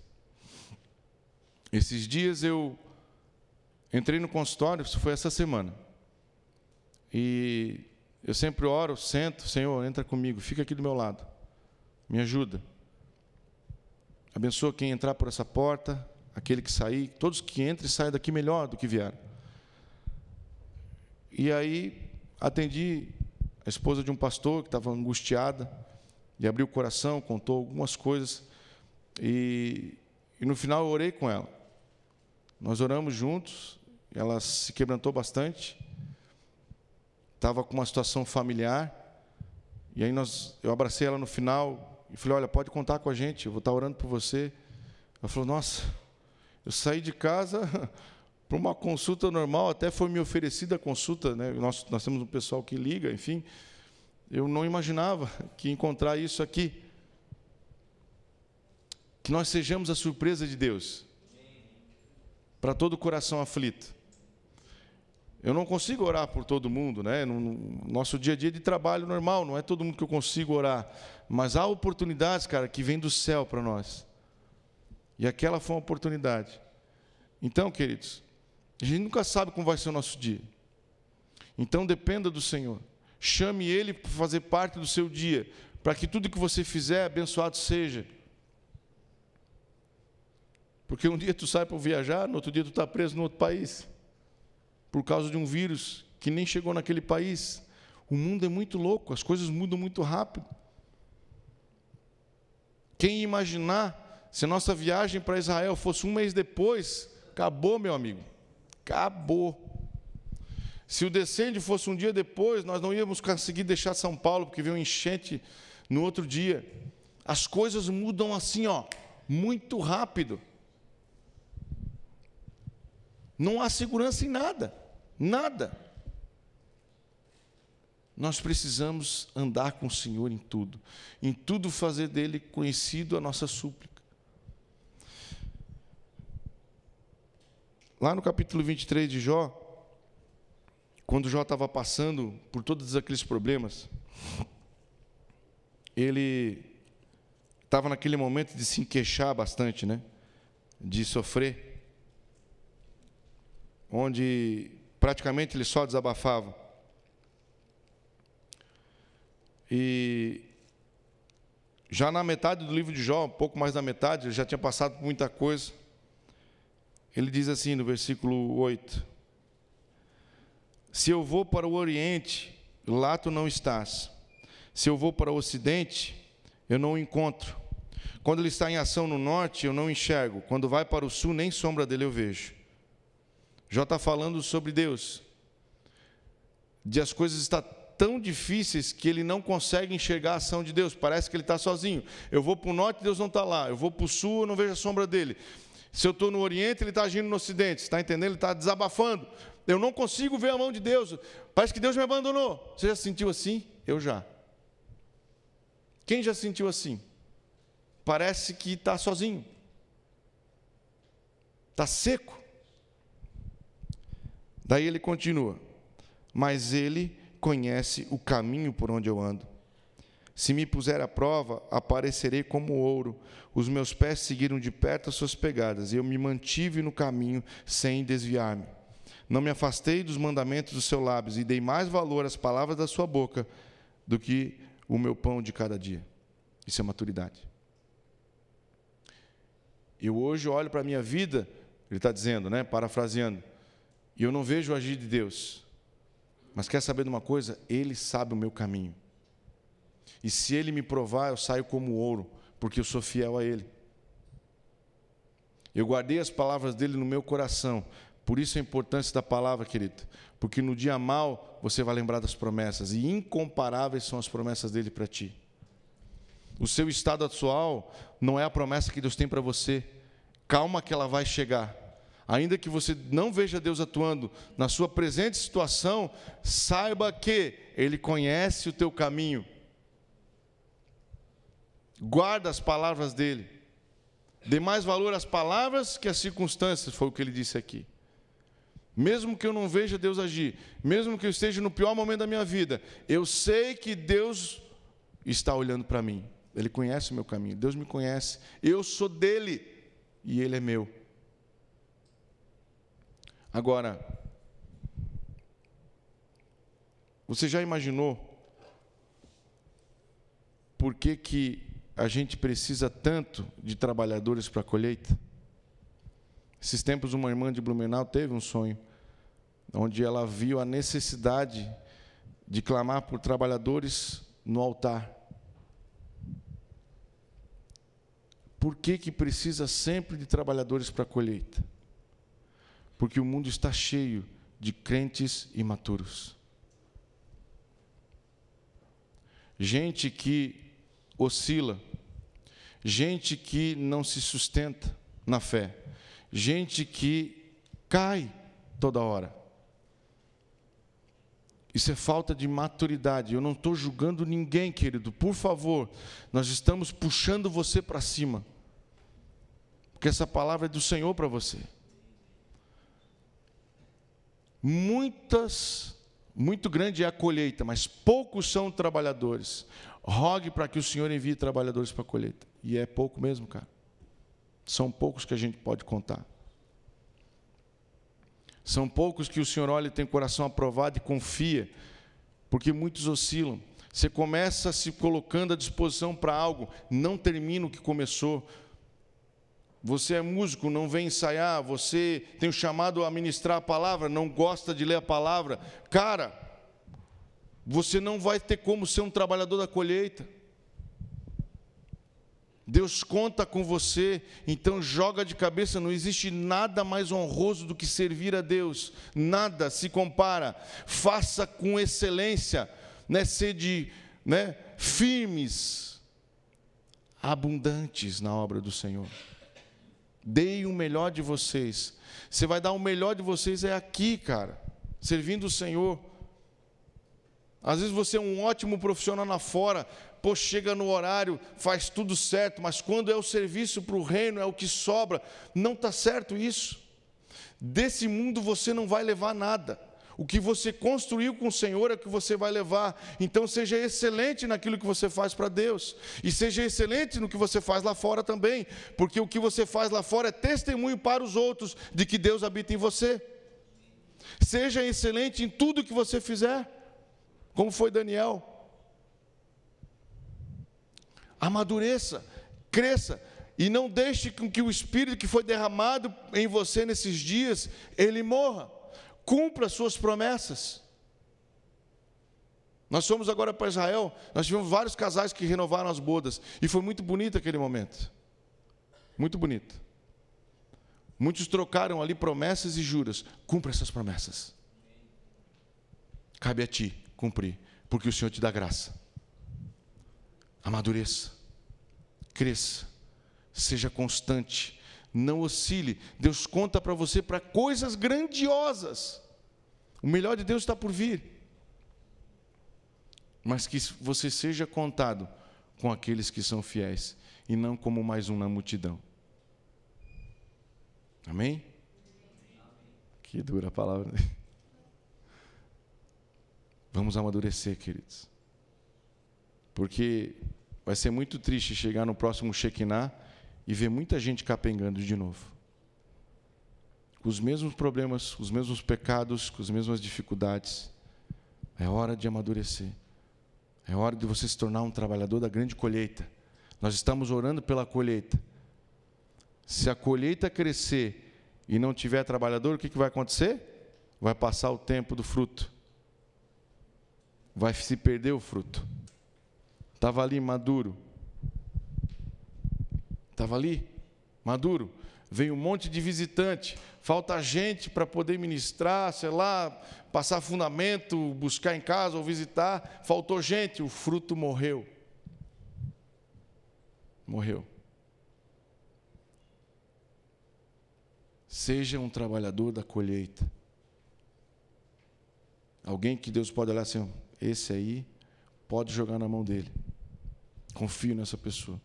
Esses dias eu entrei no consultório, isso foi essa semana. E eu sempre oro, sento, Senhor, entra comigo, fica aqui do meu lado, me ajuda. Abençoa quem entrar por essa porta, aquele que sair, todos que entrem saiam daqui melhor do que vieram. E aí atendi a esposa de um pastor que estava angustiada e abriu o coração, contou algumas coisas e, e no final eu orei com ela. Nós oramos juntos, ela se quebrantou bastante, estava com uma situação familiar e aí nós, eu abracei ela no final e falei: Olha, pode contar com a gente, eu vou estar orando por você. Ela falou: Nossa, eu saí de casa para uma consulta normal, até foi me oferecida a consulta, né? nós, nós temos um pessoal que liga, enfim. Eu não imaginava que encontrar isso aqui. Que nós sejamos a surpresa de Deus para todo o coração aflito. Eu não consigo orar por todo mundo, né? No nosso dia a dia de trabalho normal, não é todo mundo que eu consigo orar. Mas há oportunidades, cara, que vêm do céu para nós. E aquela foi uma oportunidade. Então, queridos, a gente nunca sabe como vai ser o nosso dia. Então, dependa do Senhor. Chame Ele para fazer parte do seu dia, para que tudo que você fizer, abençoado seja. Porque um dia tu sai para viajar, no outro dia tu está preso no outro país por causa de um vírus que nem chegou naquele país. O mundo é muito louco, as coisas mudam muito rápido. Quem imaginar se nossa viagem para Israel fosse um mês depois, acabou, meu amigo. Acabou. Se o descende fosse um dia depois, nós não íamos conseguir deixar São Paulo, porque veio um enchente no outro dia. As coisas mudam assim, ó, muito rápido. Não há segurança em nada. Nada. Nós precisamos andar com o Senhor em tudo, em tudo fazer dele conhecido a nossa súplica. Lá no capítulo 23 de Jó, quando Jó estava passando por todos aqueles problemas, ele estava naquele momento de se queixar bastante, né? De sofrer, onde praticamente ele só desabafava. E já na metade do livro de Jó, um pouco mais da metade, ele já tinha passado por muita coisa. Ele diz assim no versículo 8: Se eu vou para o oriente, lá tu não estás. Se eu vou para o ocidente, eu não o encontro. Quando ele está em ação no norte, eu não enxergo. Quando vai para o sul, nem sombra dele eu vejo. Jó está falando sobre Deus, de as coisas estar tão difíceis que ele não consegue enxergar a ação de Deus, parece que ele está sozinho. Eu vou para o norte, Deus não está lá. Eu vou para o sul, eu não vejo a sombra dele. Se eu estou no Oriente, ele está agindo no Ocidente. Está entendendo? Ele está desabafando. Eu não consigo ver a mão de Deus. Parece que Deus me abandonou. Você já se sentiu assim? Eu já. Quem já se sentiu assim? Parece que está sozinho. Está seco. Daí ele continua: Mas ele conhece o caminho por onde eu ando. Se me puser à prova, aparecerei como ouro. Os meus pés seguiram de perto as suas pegadas, e eu me mantive no caminho sem desviar-me. Não me afastei dos mandamentos dos seus lábios, e dei mais valor às palavras da sua boca do que o meu pão de cada dia. Isso é maturidade. Eu hoje olho para a minha vida, ele está dizendo, né, parafraseando, e eu não vejo o agir de Deus. Mas quer saber de uma coisa? Ele sabe o meu caminho. E se ele me provar, eu saio como ouro, porque eu sou fiel a ele. Eu guardei as palavras dele no meu coração. Por isso a importância da palavra, querido. Porque no dia mal você vai lembrar das promessas. E incomparáveis são as promessas dele para ti. O seu estado atual não é a promessa que Deus tem para você. Calma que ela vai chegar ainda que você não veja Deus atuando na sua presente situação, saiba que Ele conhece o teu caminho. Guarda as palavras dele. Dê mais valor às palavras que às circunstâncias, foi o que ele disse aqui. Mesmo que eu não veja Deus agir, mesmo que eu esteja no pior momento da minha vida, eu sei que Deus está olhando para mim. Ele conhece o meu caminho, Deus me conhece, eu sou dele e ele é meu. Agora, você já imaginou por que, que a gente precisa tanto de trabalhadores para a colheita? Esses tempos, uma irmã de Blumenau teve um sonho, onde ela viu a necessidade de clamar por trabalhadores no altar. Por que, que precisa sempre de trabalhadores para a colheita? Porque o mundo está cheio de crentes imaturos. Gente que oscila, gente que não se sustenta na fé, gente que cai toda hora. Isso é falta de maturidade. Eu não estou julgando ninguém, querido. Por favor, nós estamos puxando você para cima. Porque essa palavra é do Senhor para você. Muitas, muito grande é a colheita, mas poucos são trabalhadores. Rogue para que o Senhor envie trabalhadores para a colheita. E é pouco mesmo, cara. São poucos que a gente pode contar. São poucos que o Senhor olha e tem coração aprovado e confia, porque muitos oscilam. Você começa se colocando à disposição para algo, não termina o que começou. Você é músico, não vem ensaiar, você tem o chamado a ministrar a palavra, não gosta de ler a palavra. Cara, você não vai ter como ser um trabalhador da colheita. Deus conta com você, então joga de cabeça, não existe nada mais honroso do que servir a Deus, nada se compara. Faça com excelência, né, sede né, firmes, abundantes na obra do Senhor. Deem o melhor de vocês. Você vai dar o melhor de vocês é aqui, cara, servindo o Senhor. Às vezes você é um ótimo profissional lá fora, pô, chega no horário, faz tudo certo, mas quando é o serviço para o reino, é o que sobra, não está certo isso. Desse mundo você não vai levar nada. O que você construiu com o Senhor é o que você vai levar. Então seja excelente naquilo que você faz para Deus. E seja excelente no que você faz lá fora também. Porque o que você faz lá fora é testemunho para os outros de que Deus habita em você. Seja excelente em tudo que você fizer. Como foi Daniel. Amadureça, cresça. E não deixe com que o Espírito que foi derramado em você nesses dias, ele morra cumpra as suas promessas. Nós fomos agora para Israel, nós tivemos vários casais que renovaram as bodas, e foi muito bonito aquele momento. Muito bonito. Muitos trocaram ali promessas e juras. Cumpra essas promessas. Cabe a ti cumprir, porque o Senhor te dá graça. Amadureça, cresça, seja constante, não oscile. Deus conta para você para coisas grandiosas. O melhor de Deus está por vir. Mas que você seja contado com aqueles que são fiéis e não como mais um na multidão. Amém? Que dura a palavra. Vamos amadurecer, queridos. Porque vai ser muito triste chegar no próximo Shekinah e ver muita gente capengando de novo. Com os mesmos problemas, com os mesmos pecados, com as mesmas dificuldades. É hora de amadurecer. É hora de você se tornar um trabalhador da grande colheita. Nós estamos orando pela colheita. Se a colheita crescer e não tiver trabalhador, o que, vai acontecer? Vai passar o tempo do fruto. Vai se perder o fruto. Estava ali maduro, Estava ali, maduro. Vem um monte de visitante, falta gente para poder ministrar, sei lá, passar fundamento, buscar em casa ou visitar. Faltou gente, o fruto morreu. Morreu. Seja um trabalhador da colheita. Alguém que Deus pode olhar assim, esse aí pode jogar na mão dele. Confio nessa pessoa.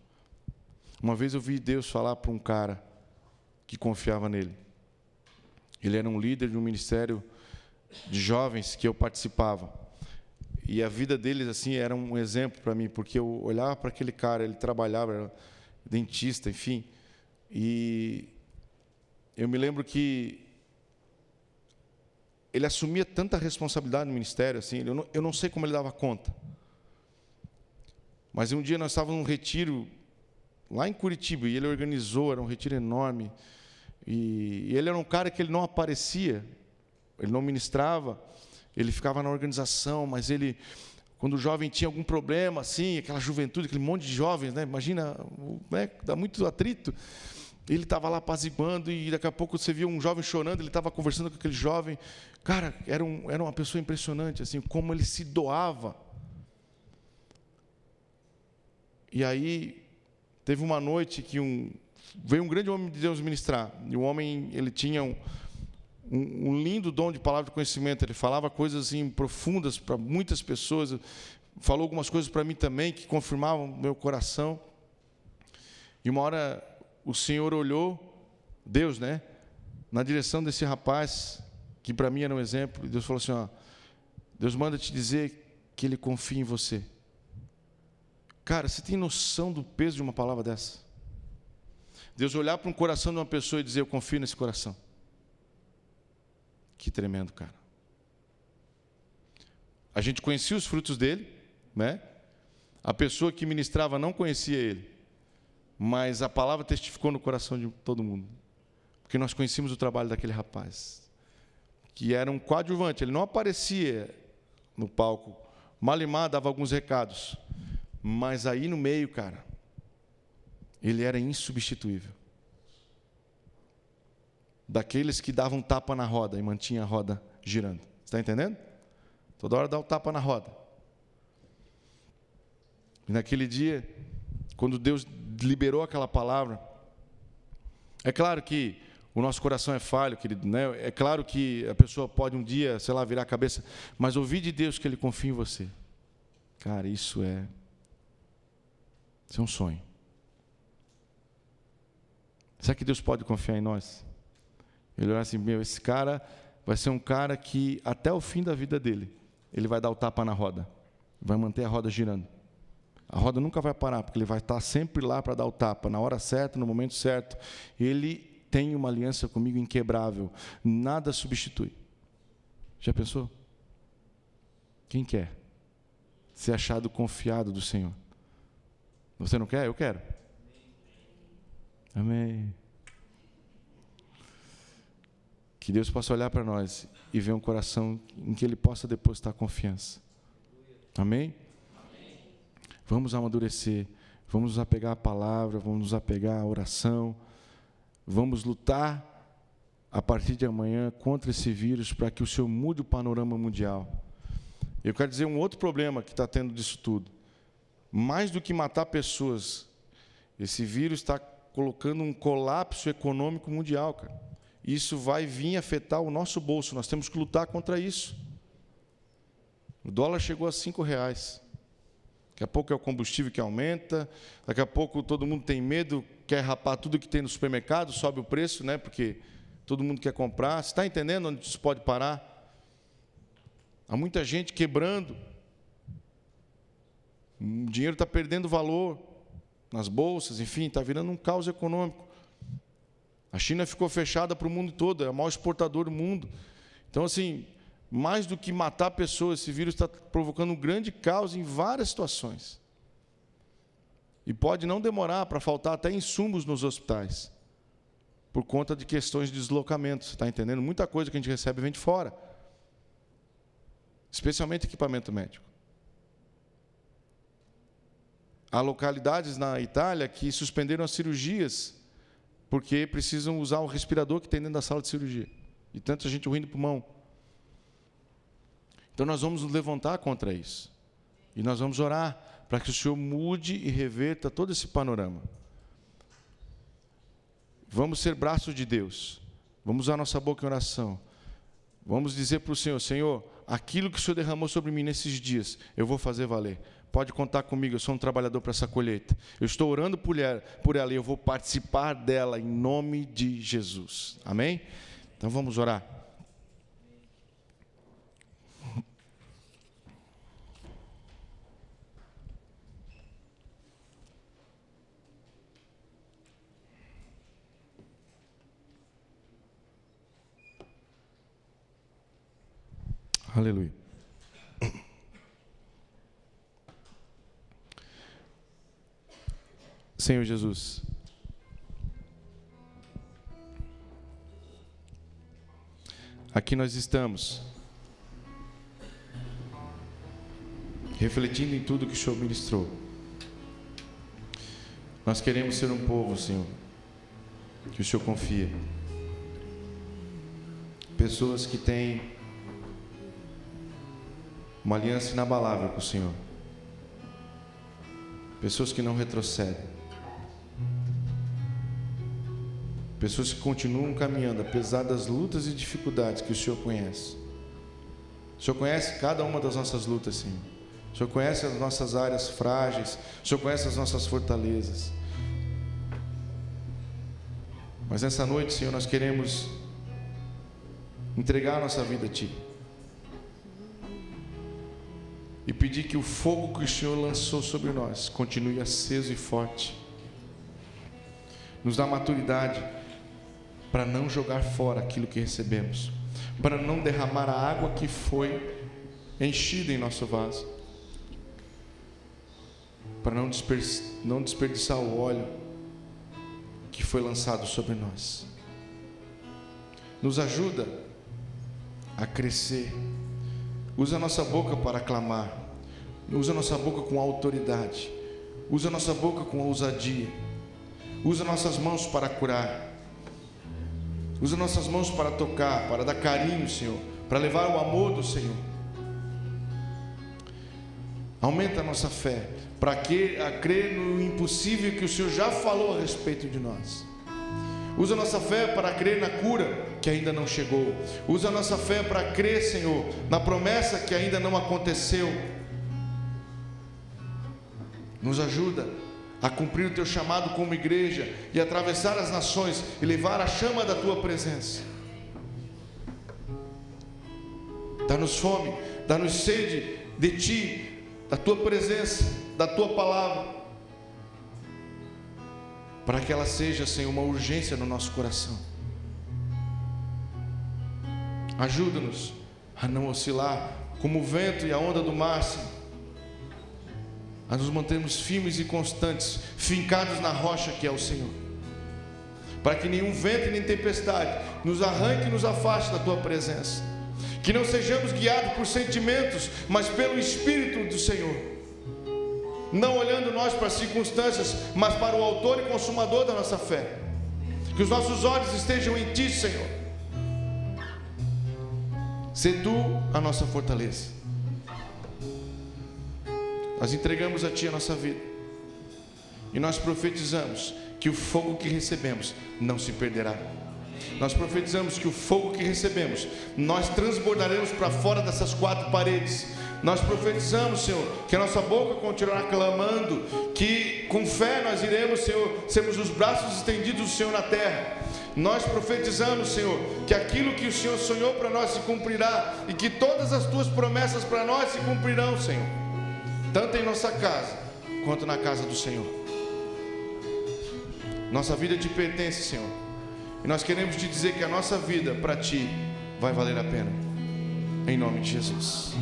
Uma vez eu vi Deus falar para um cara que confiava nele. Ele era um líder de um ministério de jovens que eu participava. E a vida deles assim era um exemplo para mim, porque eu olhava para aquele cara, ele trabalhava, era dentista, enfim. E eu me lembro que ele assumia tanta responsabilidade no ministério, assim, eu não, eu não sei como ele dava conta. Mas um dia nós estávamos num retiro lá em Curitiba, e ele organizou, era um retiro enorme. E, e ele era um cara que ele não aparecia, ele não ministrava, ele ficava na organização, mas ele, quando o jovem tinha algum problema, assim, aquela juventude, aquele monte de jovens, né? imagina, né? dá muito atrito. Ele estava lá apaziguando e daqui a pouco você via um jovem chorando, ele estava conversando com aquele jovem. Cara, era, um, era uma pessoa impressionante, assim, como ele se doava. E aí, teve uma noite que um, veio um grande homem de Deus ministrar. E o homem, ele tinha um, um, lindo dom de palavra de conhecimento. Ele falava coisas assim, profundas para muitas pessoas. Falou algumas coisas para mim também que confirmavam meu coração. E uma hora o Senhor olhou, Deus, né, na direção desse rapaz, que para mim era um exemplo, e Deus falou assim: ó, Deus manda te dizer que Ele confia em você. Cara, você tem noção do peso de uma palavra dessa? Deus olhar para um coração de uma pessoa e dizer: Eu confio nesse coração. Que tremendo, cara. A gente conhecia os frutos dele, né? A pessoa que ministrava não conhecia ele mas a palavra testificou no coração de todo mundo, porque nós conhecíamos o trabalho daquele rapaz, que era um coadjuvante, ele não aparecia no palco, Malimar dava alguns recados, mas aí no meio, cara, ele era insubstituível. Daqueles que davam tapa na roda e mantinha a roda girando. Está entendendo? Toda hora dá o um tapa na roda. E naquele dia, quando Deus liberou aquela palavra. É claro que o nosso coração é falho, querido, né? É claro que a pessoa pode um dia, sei lá, virar a cabeça, mas ouvir de Deus que Ele confia em você. Cara, isso é. Isso é um sonho. Será que Deus pode confiar em nós? Ele olha assim, meu, esse cara vai ser um cara que até o fim da vida dele, ele vai dar o tapa na roda, vai manter a roda girando. A roda nunca vai parar, porque ele vai estar sempre lá para dar o tapa, na hora certa, no momento certo. Ele tem uma aliança comigo inquebrável, nada substitui. Já pensou? Quem quer ser achado confiado do Senhor? Você não quer? Eu quero. Amém. Que Deus possa olhar para nós e ver um coração em que Ele possa depositar confiança. Amém? Vamos amadurecer, vamos nos apegar à palavra, vamos nos apegar à oração, vamos lutar a partir de amanhã contra esse vírus para que o Senhor mude o panorama mundial. Eu quero dizer um outro problema que está tendo disso tudo. Mais do que matar pessoas, esse vírus está colocando um colapso econômico mundial, cara. Isso vai vir afetar o nosso bolso. Nós temos que lutar contra isso. O dólar chegou a cinco reais. Daqui a pouco é o combustível que aumenta, daqui a pouco todo mundo tem medo, quer rapar tudo que tem no supermercado, sobe o preço, né? Porque todo mundo quer comprar. Você está entendendo onde isso pode parar? Há muita gente quebrando. O dinheiro está perdendo valor nas bolsas, enfim, está virando um caos econômico. A China ficou fechada para o mundo todo, é o maior exportador do mundo. Então, assim, mais do que matar pessoas, esse vírus está provocando um grande caos em várias situações. E pode não demorar para faltar até insumos nos hospitais, por conta de questões de deslocamento. Você está entendendo? Muita coisa que a gente recebe vem de fora, especialmente equipamento médico. Há localidades na Itália que suspenderam as cirurgias porque precisam usar o respirador que tem dentro da sala de cirurgia. E tanta gente ruim do pulmão. Então nós vamos nos levantar contra isso. E nós vamos orar para que o Senhor mude e reverta todo esse panorama. Vamos ser braços de Deus. Vamos usar nossa boca em oração. Vamos dizer para o Senhor: Senhor, aquilo que o Senhor derramou sobre mim nesses dias, eu vou fazer valer. Pode contar comigo, eu sou um trabalhador para essa colheita. Eu estou orando por ela, por ela e eu vou participar dela em nome de Jesus. Amém? Então vamos orar. Aleluia. Senhor Jesus. Aqui nós estamos, refletindo em tudo que o Senhor ministrou. Nós queremos ser um povo, Senhor, que o Senhor confia. Pessoas que têm uma aliança inabalável com o Senhor. Pessoas que não retrocedem. Pessoas que continuam caminhando, apesar das lutas e dificuldades que o Senhor conhece. O Senhor conhece cada uma das nossas lutas, Senhor. O Senhor conhece as nossas áreas frágeis. O Senhor conhece as nossas fortalezas. Mas nessa noite, Senhor, nós queremos entregar a nossa vida a Ti. E pedir que o fogo que o Senhor lançou sobre nós continue aceso e forte. Nos dá maturidade para não jogar fora aquilo que recebemos, para não derramar a água que foi enchida em nosso vaso, para não, não desperdiçar o óleo que foi lançado sobre nós. Nos ajuda a crescer. Usa a nossa boca para clamar. Usa a nossa boca com autoridade. Usa a nossa boca com ousadia. Usa nossas mãos para curar. Usa nossas mãos para tocar, para dar carinho, Senhor, para levar o amor do Senhor. Aumenta a nossa fé para que a crer no impossível que o Senhor já falou a respeito de nós. Usa a nossa fé para crer na cura que ainda não chegou. Usa a nossa fé para crer, Senhor, na promessa que ainda não aconteceu. Nos ajuda a cumprir o teu chamado como igreja e atravessar as nações e levar a chama da tua presença. Dá-nos fome, dá-nos sede de ti, da tua presença, da tua palavra, para que ela seja, Senhor, uma urgência no nosso coração. Ajuda-nos a não oscilar como o vento e a onda do mar, Senhor. A nos mantermos firmes e constantes, fincados na rocha que é o Senhor, para que nenhum vento nem tempestade nos arranque e nos afaste da tua presença, que não sejamos guiados por sentimentos, mas pelo Espírito do Senhor, não olhando nós para as circunstâncias, mas para o Autor e Consumador da nossa fé, que os nossos olhos estejam em Ti, Senhor, se Tu a nossa fortaleza nós entregamos a Ti a nossa vida. E nós profetizamos que o fogo que recebemos não se perderá. Nós profetizamos que o fogo que recebemos, nós transbordaremos para fora dessas quatro paredes. Nós profetizamos, Senhor, que a nossa boca continuará clamando, que com fé nós iremos, Senhor, sermos os braços estendidos do Senhor na terra. Nós profetizamos, Senhor, que aquilo que o Senhor sonhou para nós se cumprirá e que todas as tuas promessas para nós se cumprirão, Senhor tanto em nossa casa quanto na casa do Senhor. Nossa vida te pertence, Senhor. E nós queremos te dizer que a nossa vida para ti vai valer a pena. Em nome de Jesus.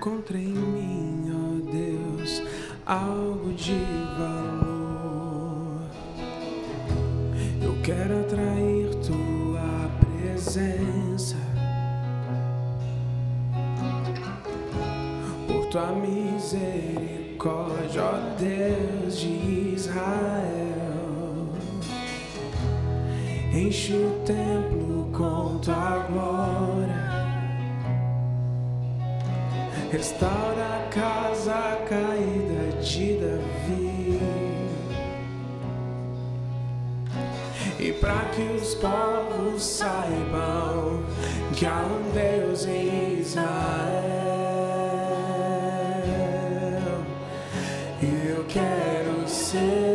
Encontrei em mim, ó Deus, algo de valor. Eu quero atrair tua presença. tua misericórdia, ó Deus de Israel. Enche o templo com tua glória. Restaura a casa caída de Davi. E para que os povos saibam que há um Deus em Israel. quero ser.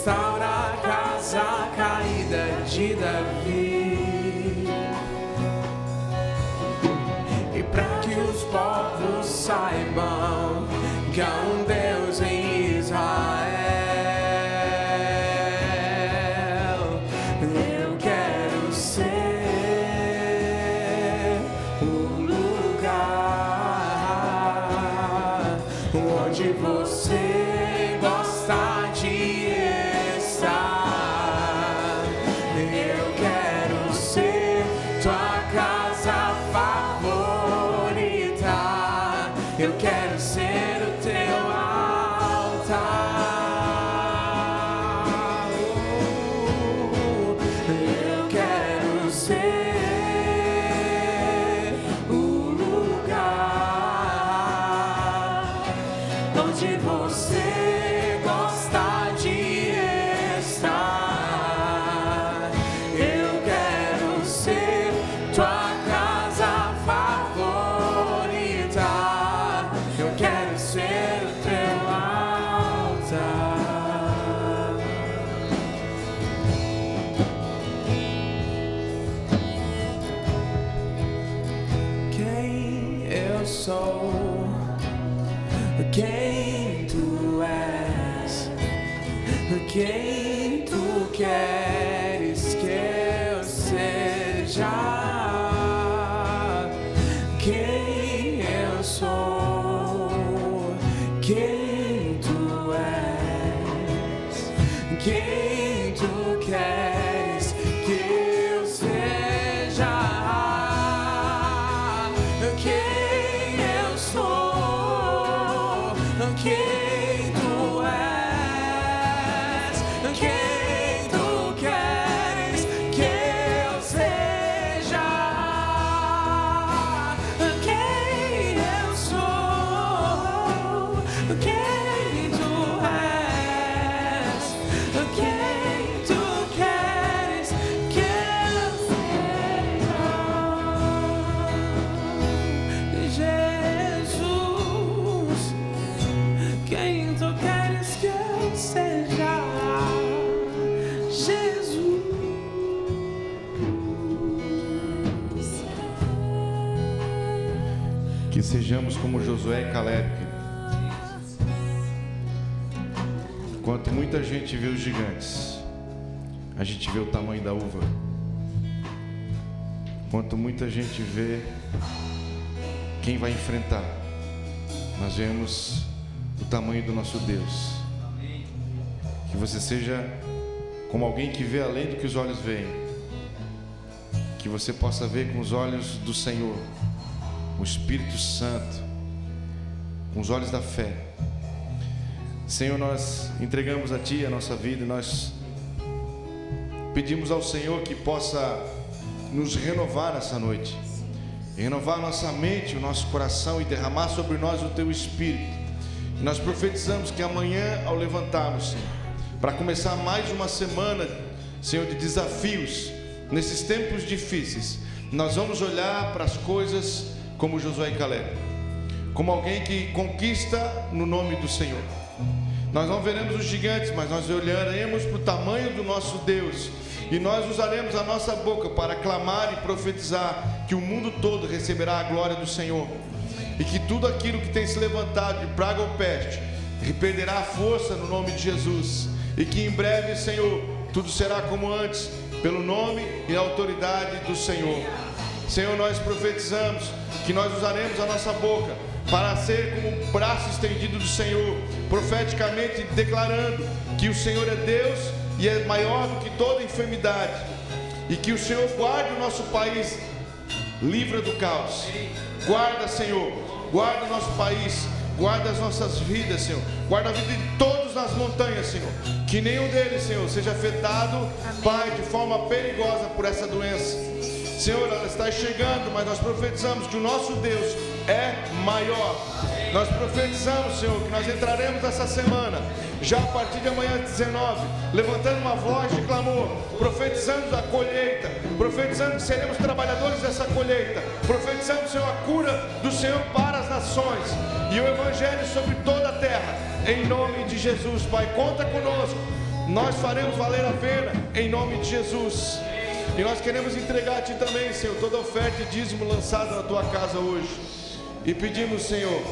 Restaura a casa caída de Davi. E para que os povos saibam que há um Deus em Israel. Eu quero ser o lugar onde você sejamos como Josué e Caleb. Enquanto muita gente vê os gigantes, a gente vê o tamanho da uva. Enquanto muita gente vê quem vai enfrentar, nós vemos o tamanho do nosso Deus. Que você seja como alguém que vê além do que os olhos veem. Que você possa ver com os olhos do Senhor, o Espírito Santo, com os olhos da fé. Senhor, nós entregamos a Ti a nossa vida, nós pedimos ao Senhor que possa nos renovar essa noite, renovar nossa mente, o nosso coração e derramar sobre nós o Teu Espírito. E nós profetizamos que amanhã, ao levantarmos, Senhor, para começar mais uma semana, Senhor, de desafios, nesses tempos difíceis, nós vamos olhar para as coisas como Josué e Caleb, como alguém que conquista no nome do Senhor. Nós não veremos os gigantes, mas nós olharemos para o tamanho do nosso Deus e nós usaremos a nossa boca para clamar e profetizar que o mundo todo receberá a glória do Senhor e que tudo aquilo que tem se levantado de praga ou peste perderá a força no nome de Jesus e que em breve, Senhor, tudo será como antes, pelo nome e autoridade do Senhor. Senhor, nós profetizamos que nós usaremos a nossa boca para ser como o braço estendido do Senhor, profeticamente declarando que o Senhor é Deus e é maior do que toda enfermidade, e que o Senhor guarde o nosso país, livra do caos. Guarda, Senhor, guarda o nosso país, guarda as nossas vidas, Senhor. Guarda a vida de todos nas montanhas, Senhor. Que nenhum deles, Senhor, seja afetado, Pai, de forma perigosa por essa doença. Senhor, ela está chegando, mas nós profetizamos que o nosso Deus é maior. Nós profetizamos, Senhor, que nós entraremos essa semana, já a partir de amanhã 19, levantando uma voz de clamor, profetizando a colheita, profetizando que seremos trabalhadores dessa colheita, profetizando, Senhor, a cura do Senhor para as nações e o Evangelho sobre toda a terra, em nome de Jesus, Pai. Conta conosco, nós faremos valer a pena, em nome de Jesus. E nós queremos entregar a Ti também, Senhor, toda oferta e dízimo lançada na Tua casa hoje. E pedimos, Senhor,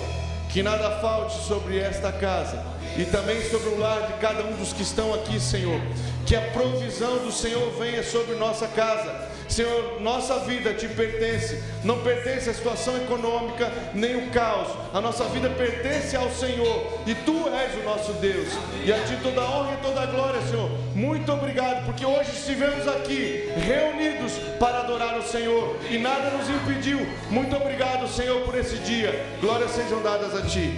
que nada falte sobre esta casa e também sobre o lar de cada um dos que estão aqui, Senhor. Que a provisão do Senhor venha sobre nossa casa. Senhor, nossa vida te pertence, não pertence à situação econômica nem o caos. A nossa vida pertence ao Senhor e tu és o nosso Deus. E a ti toda a honra e toda a glória, Senhor. Muito obrigado, porque hoje estivemos aqui reunidos para adorar o Senhor e nada nos impediu. Muito obrigado, Senhor, por esse dia. Glórias sejam dadas a ti.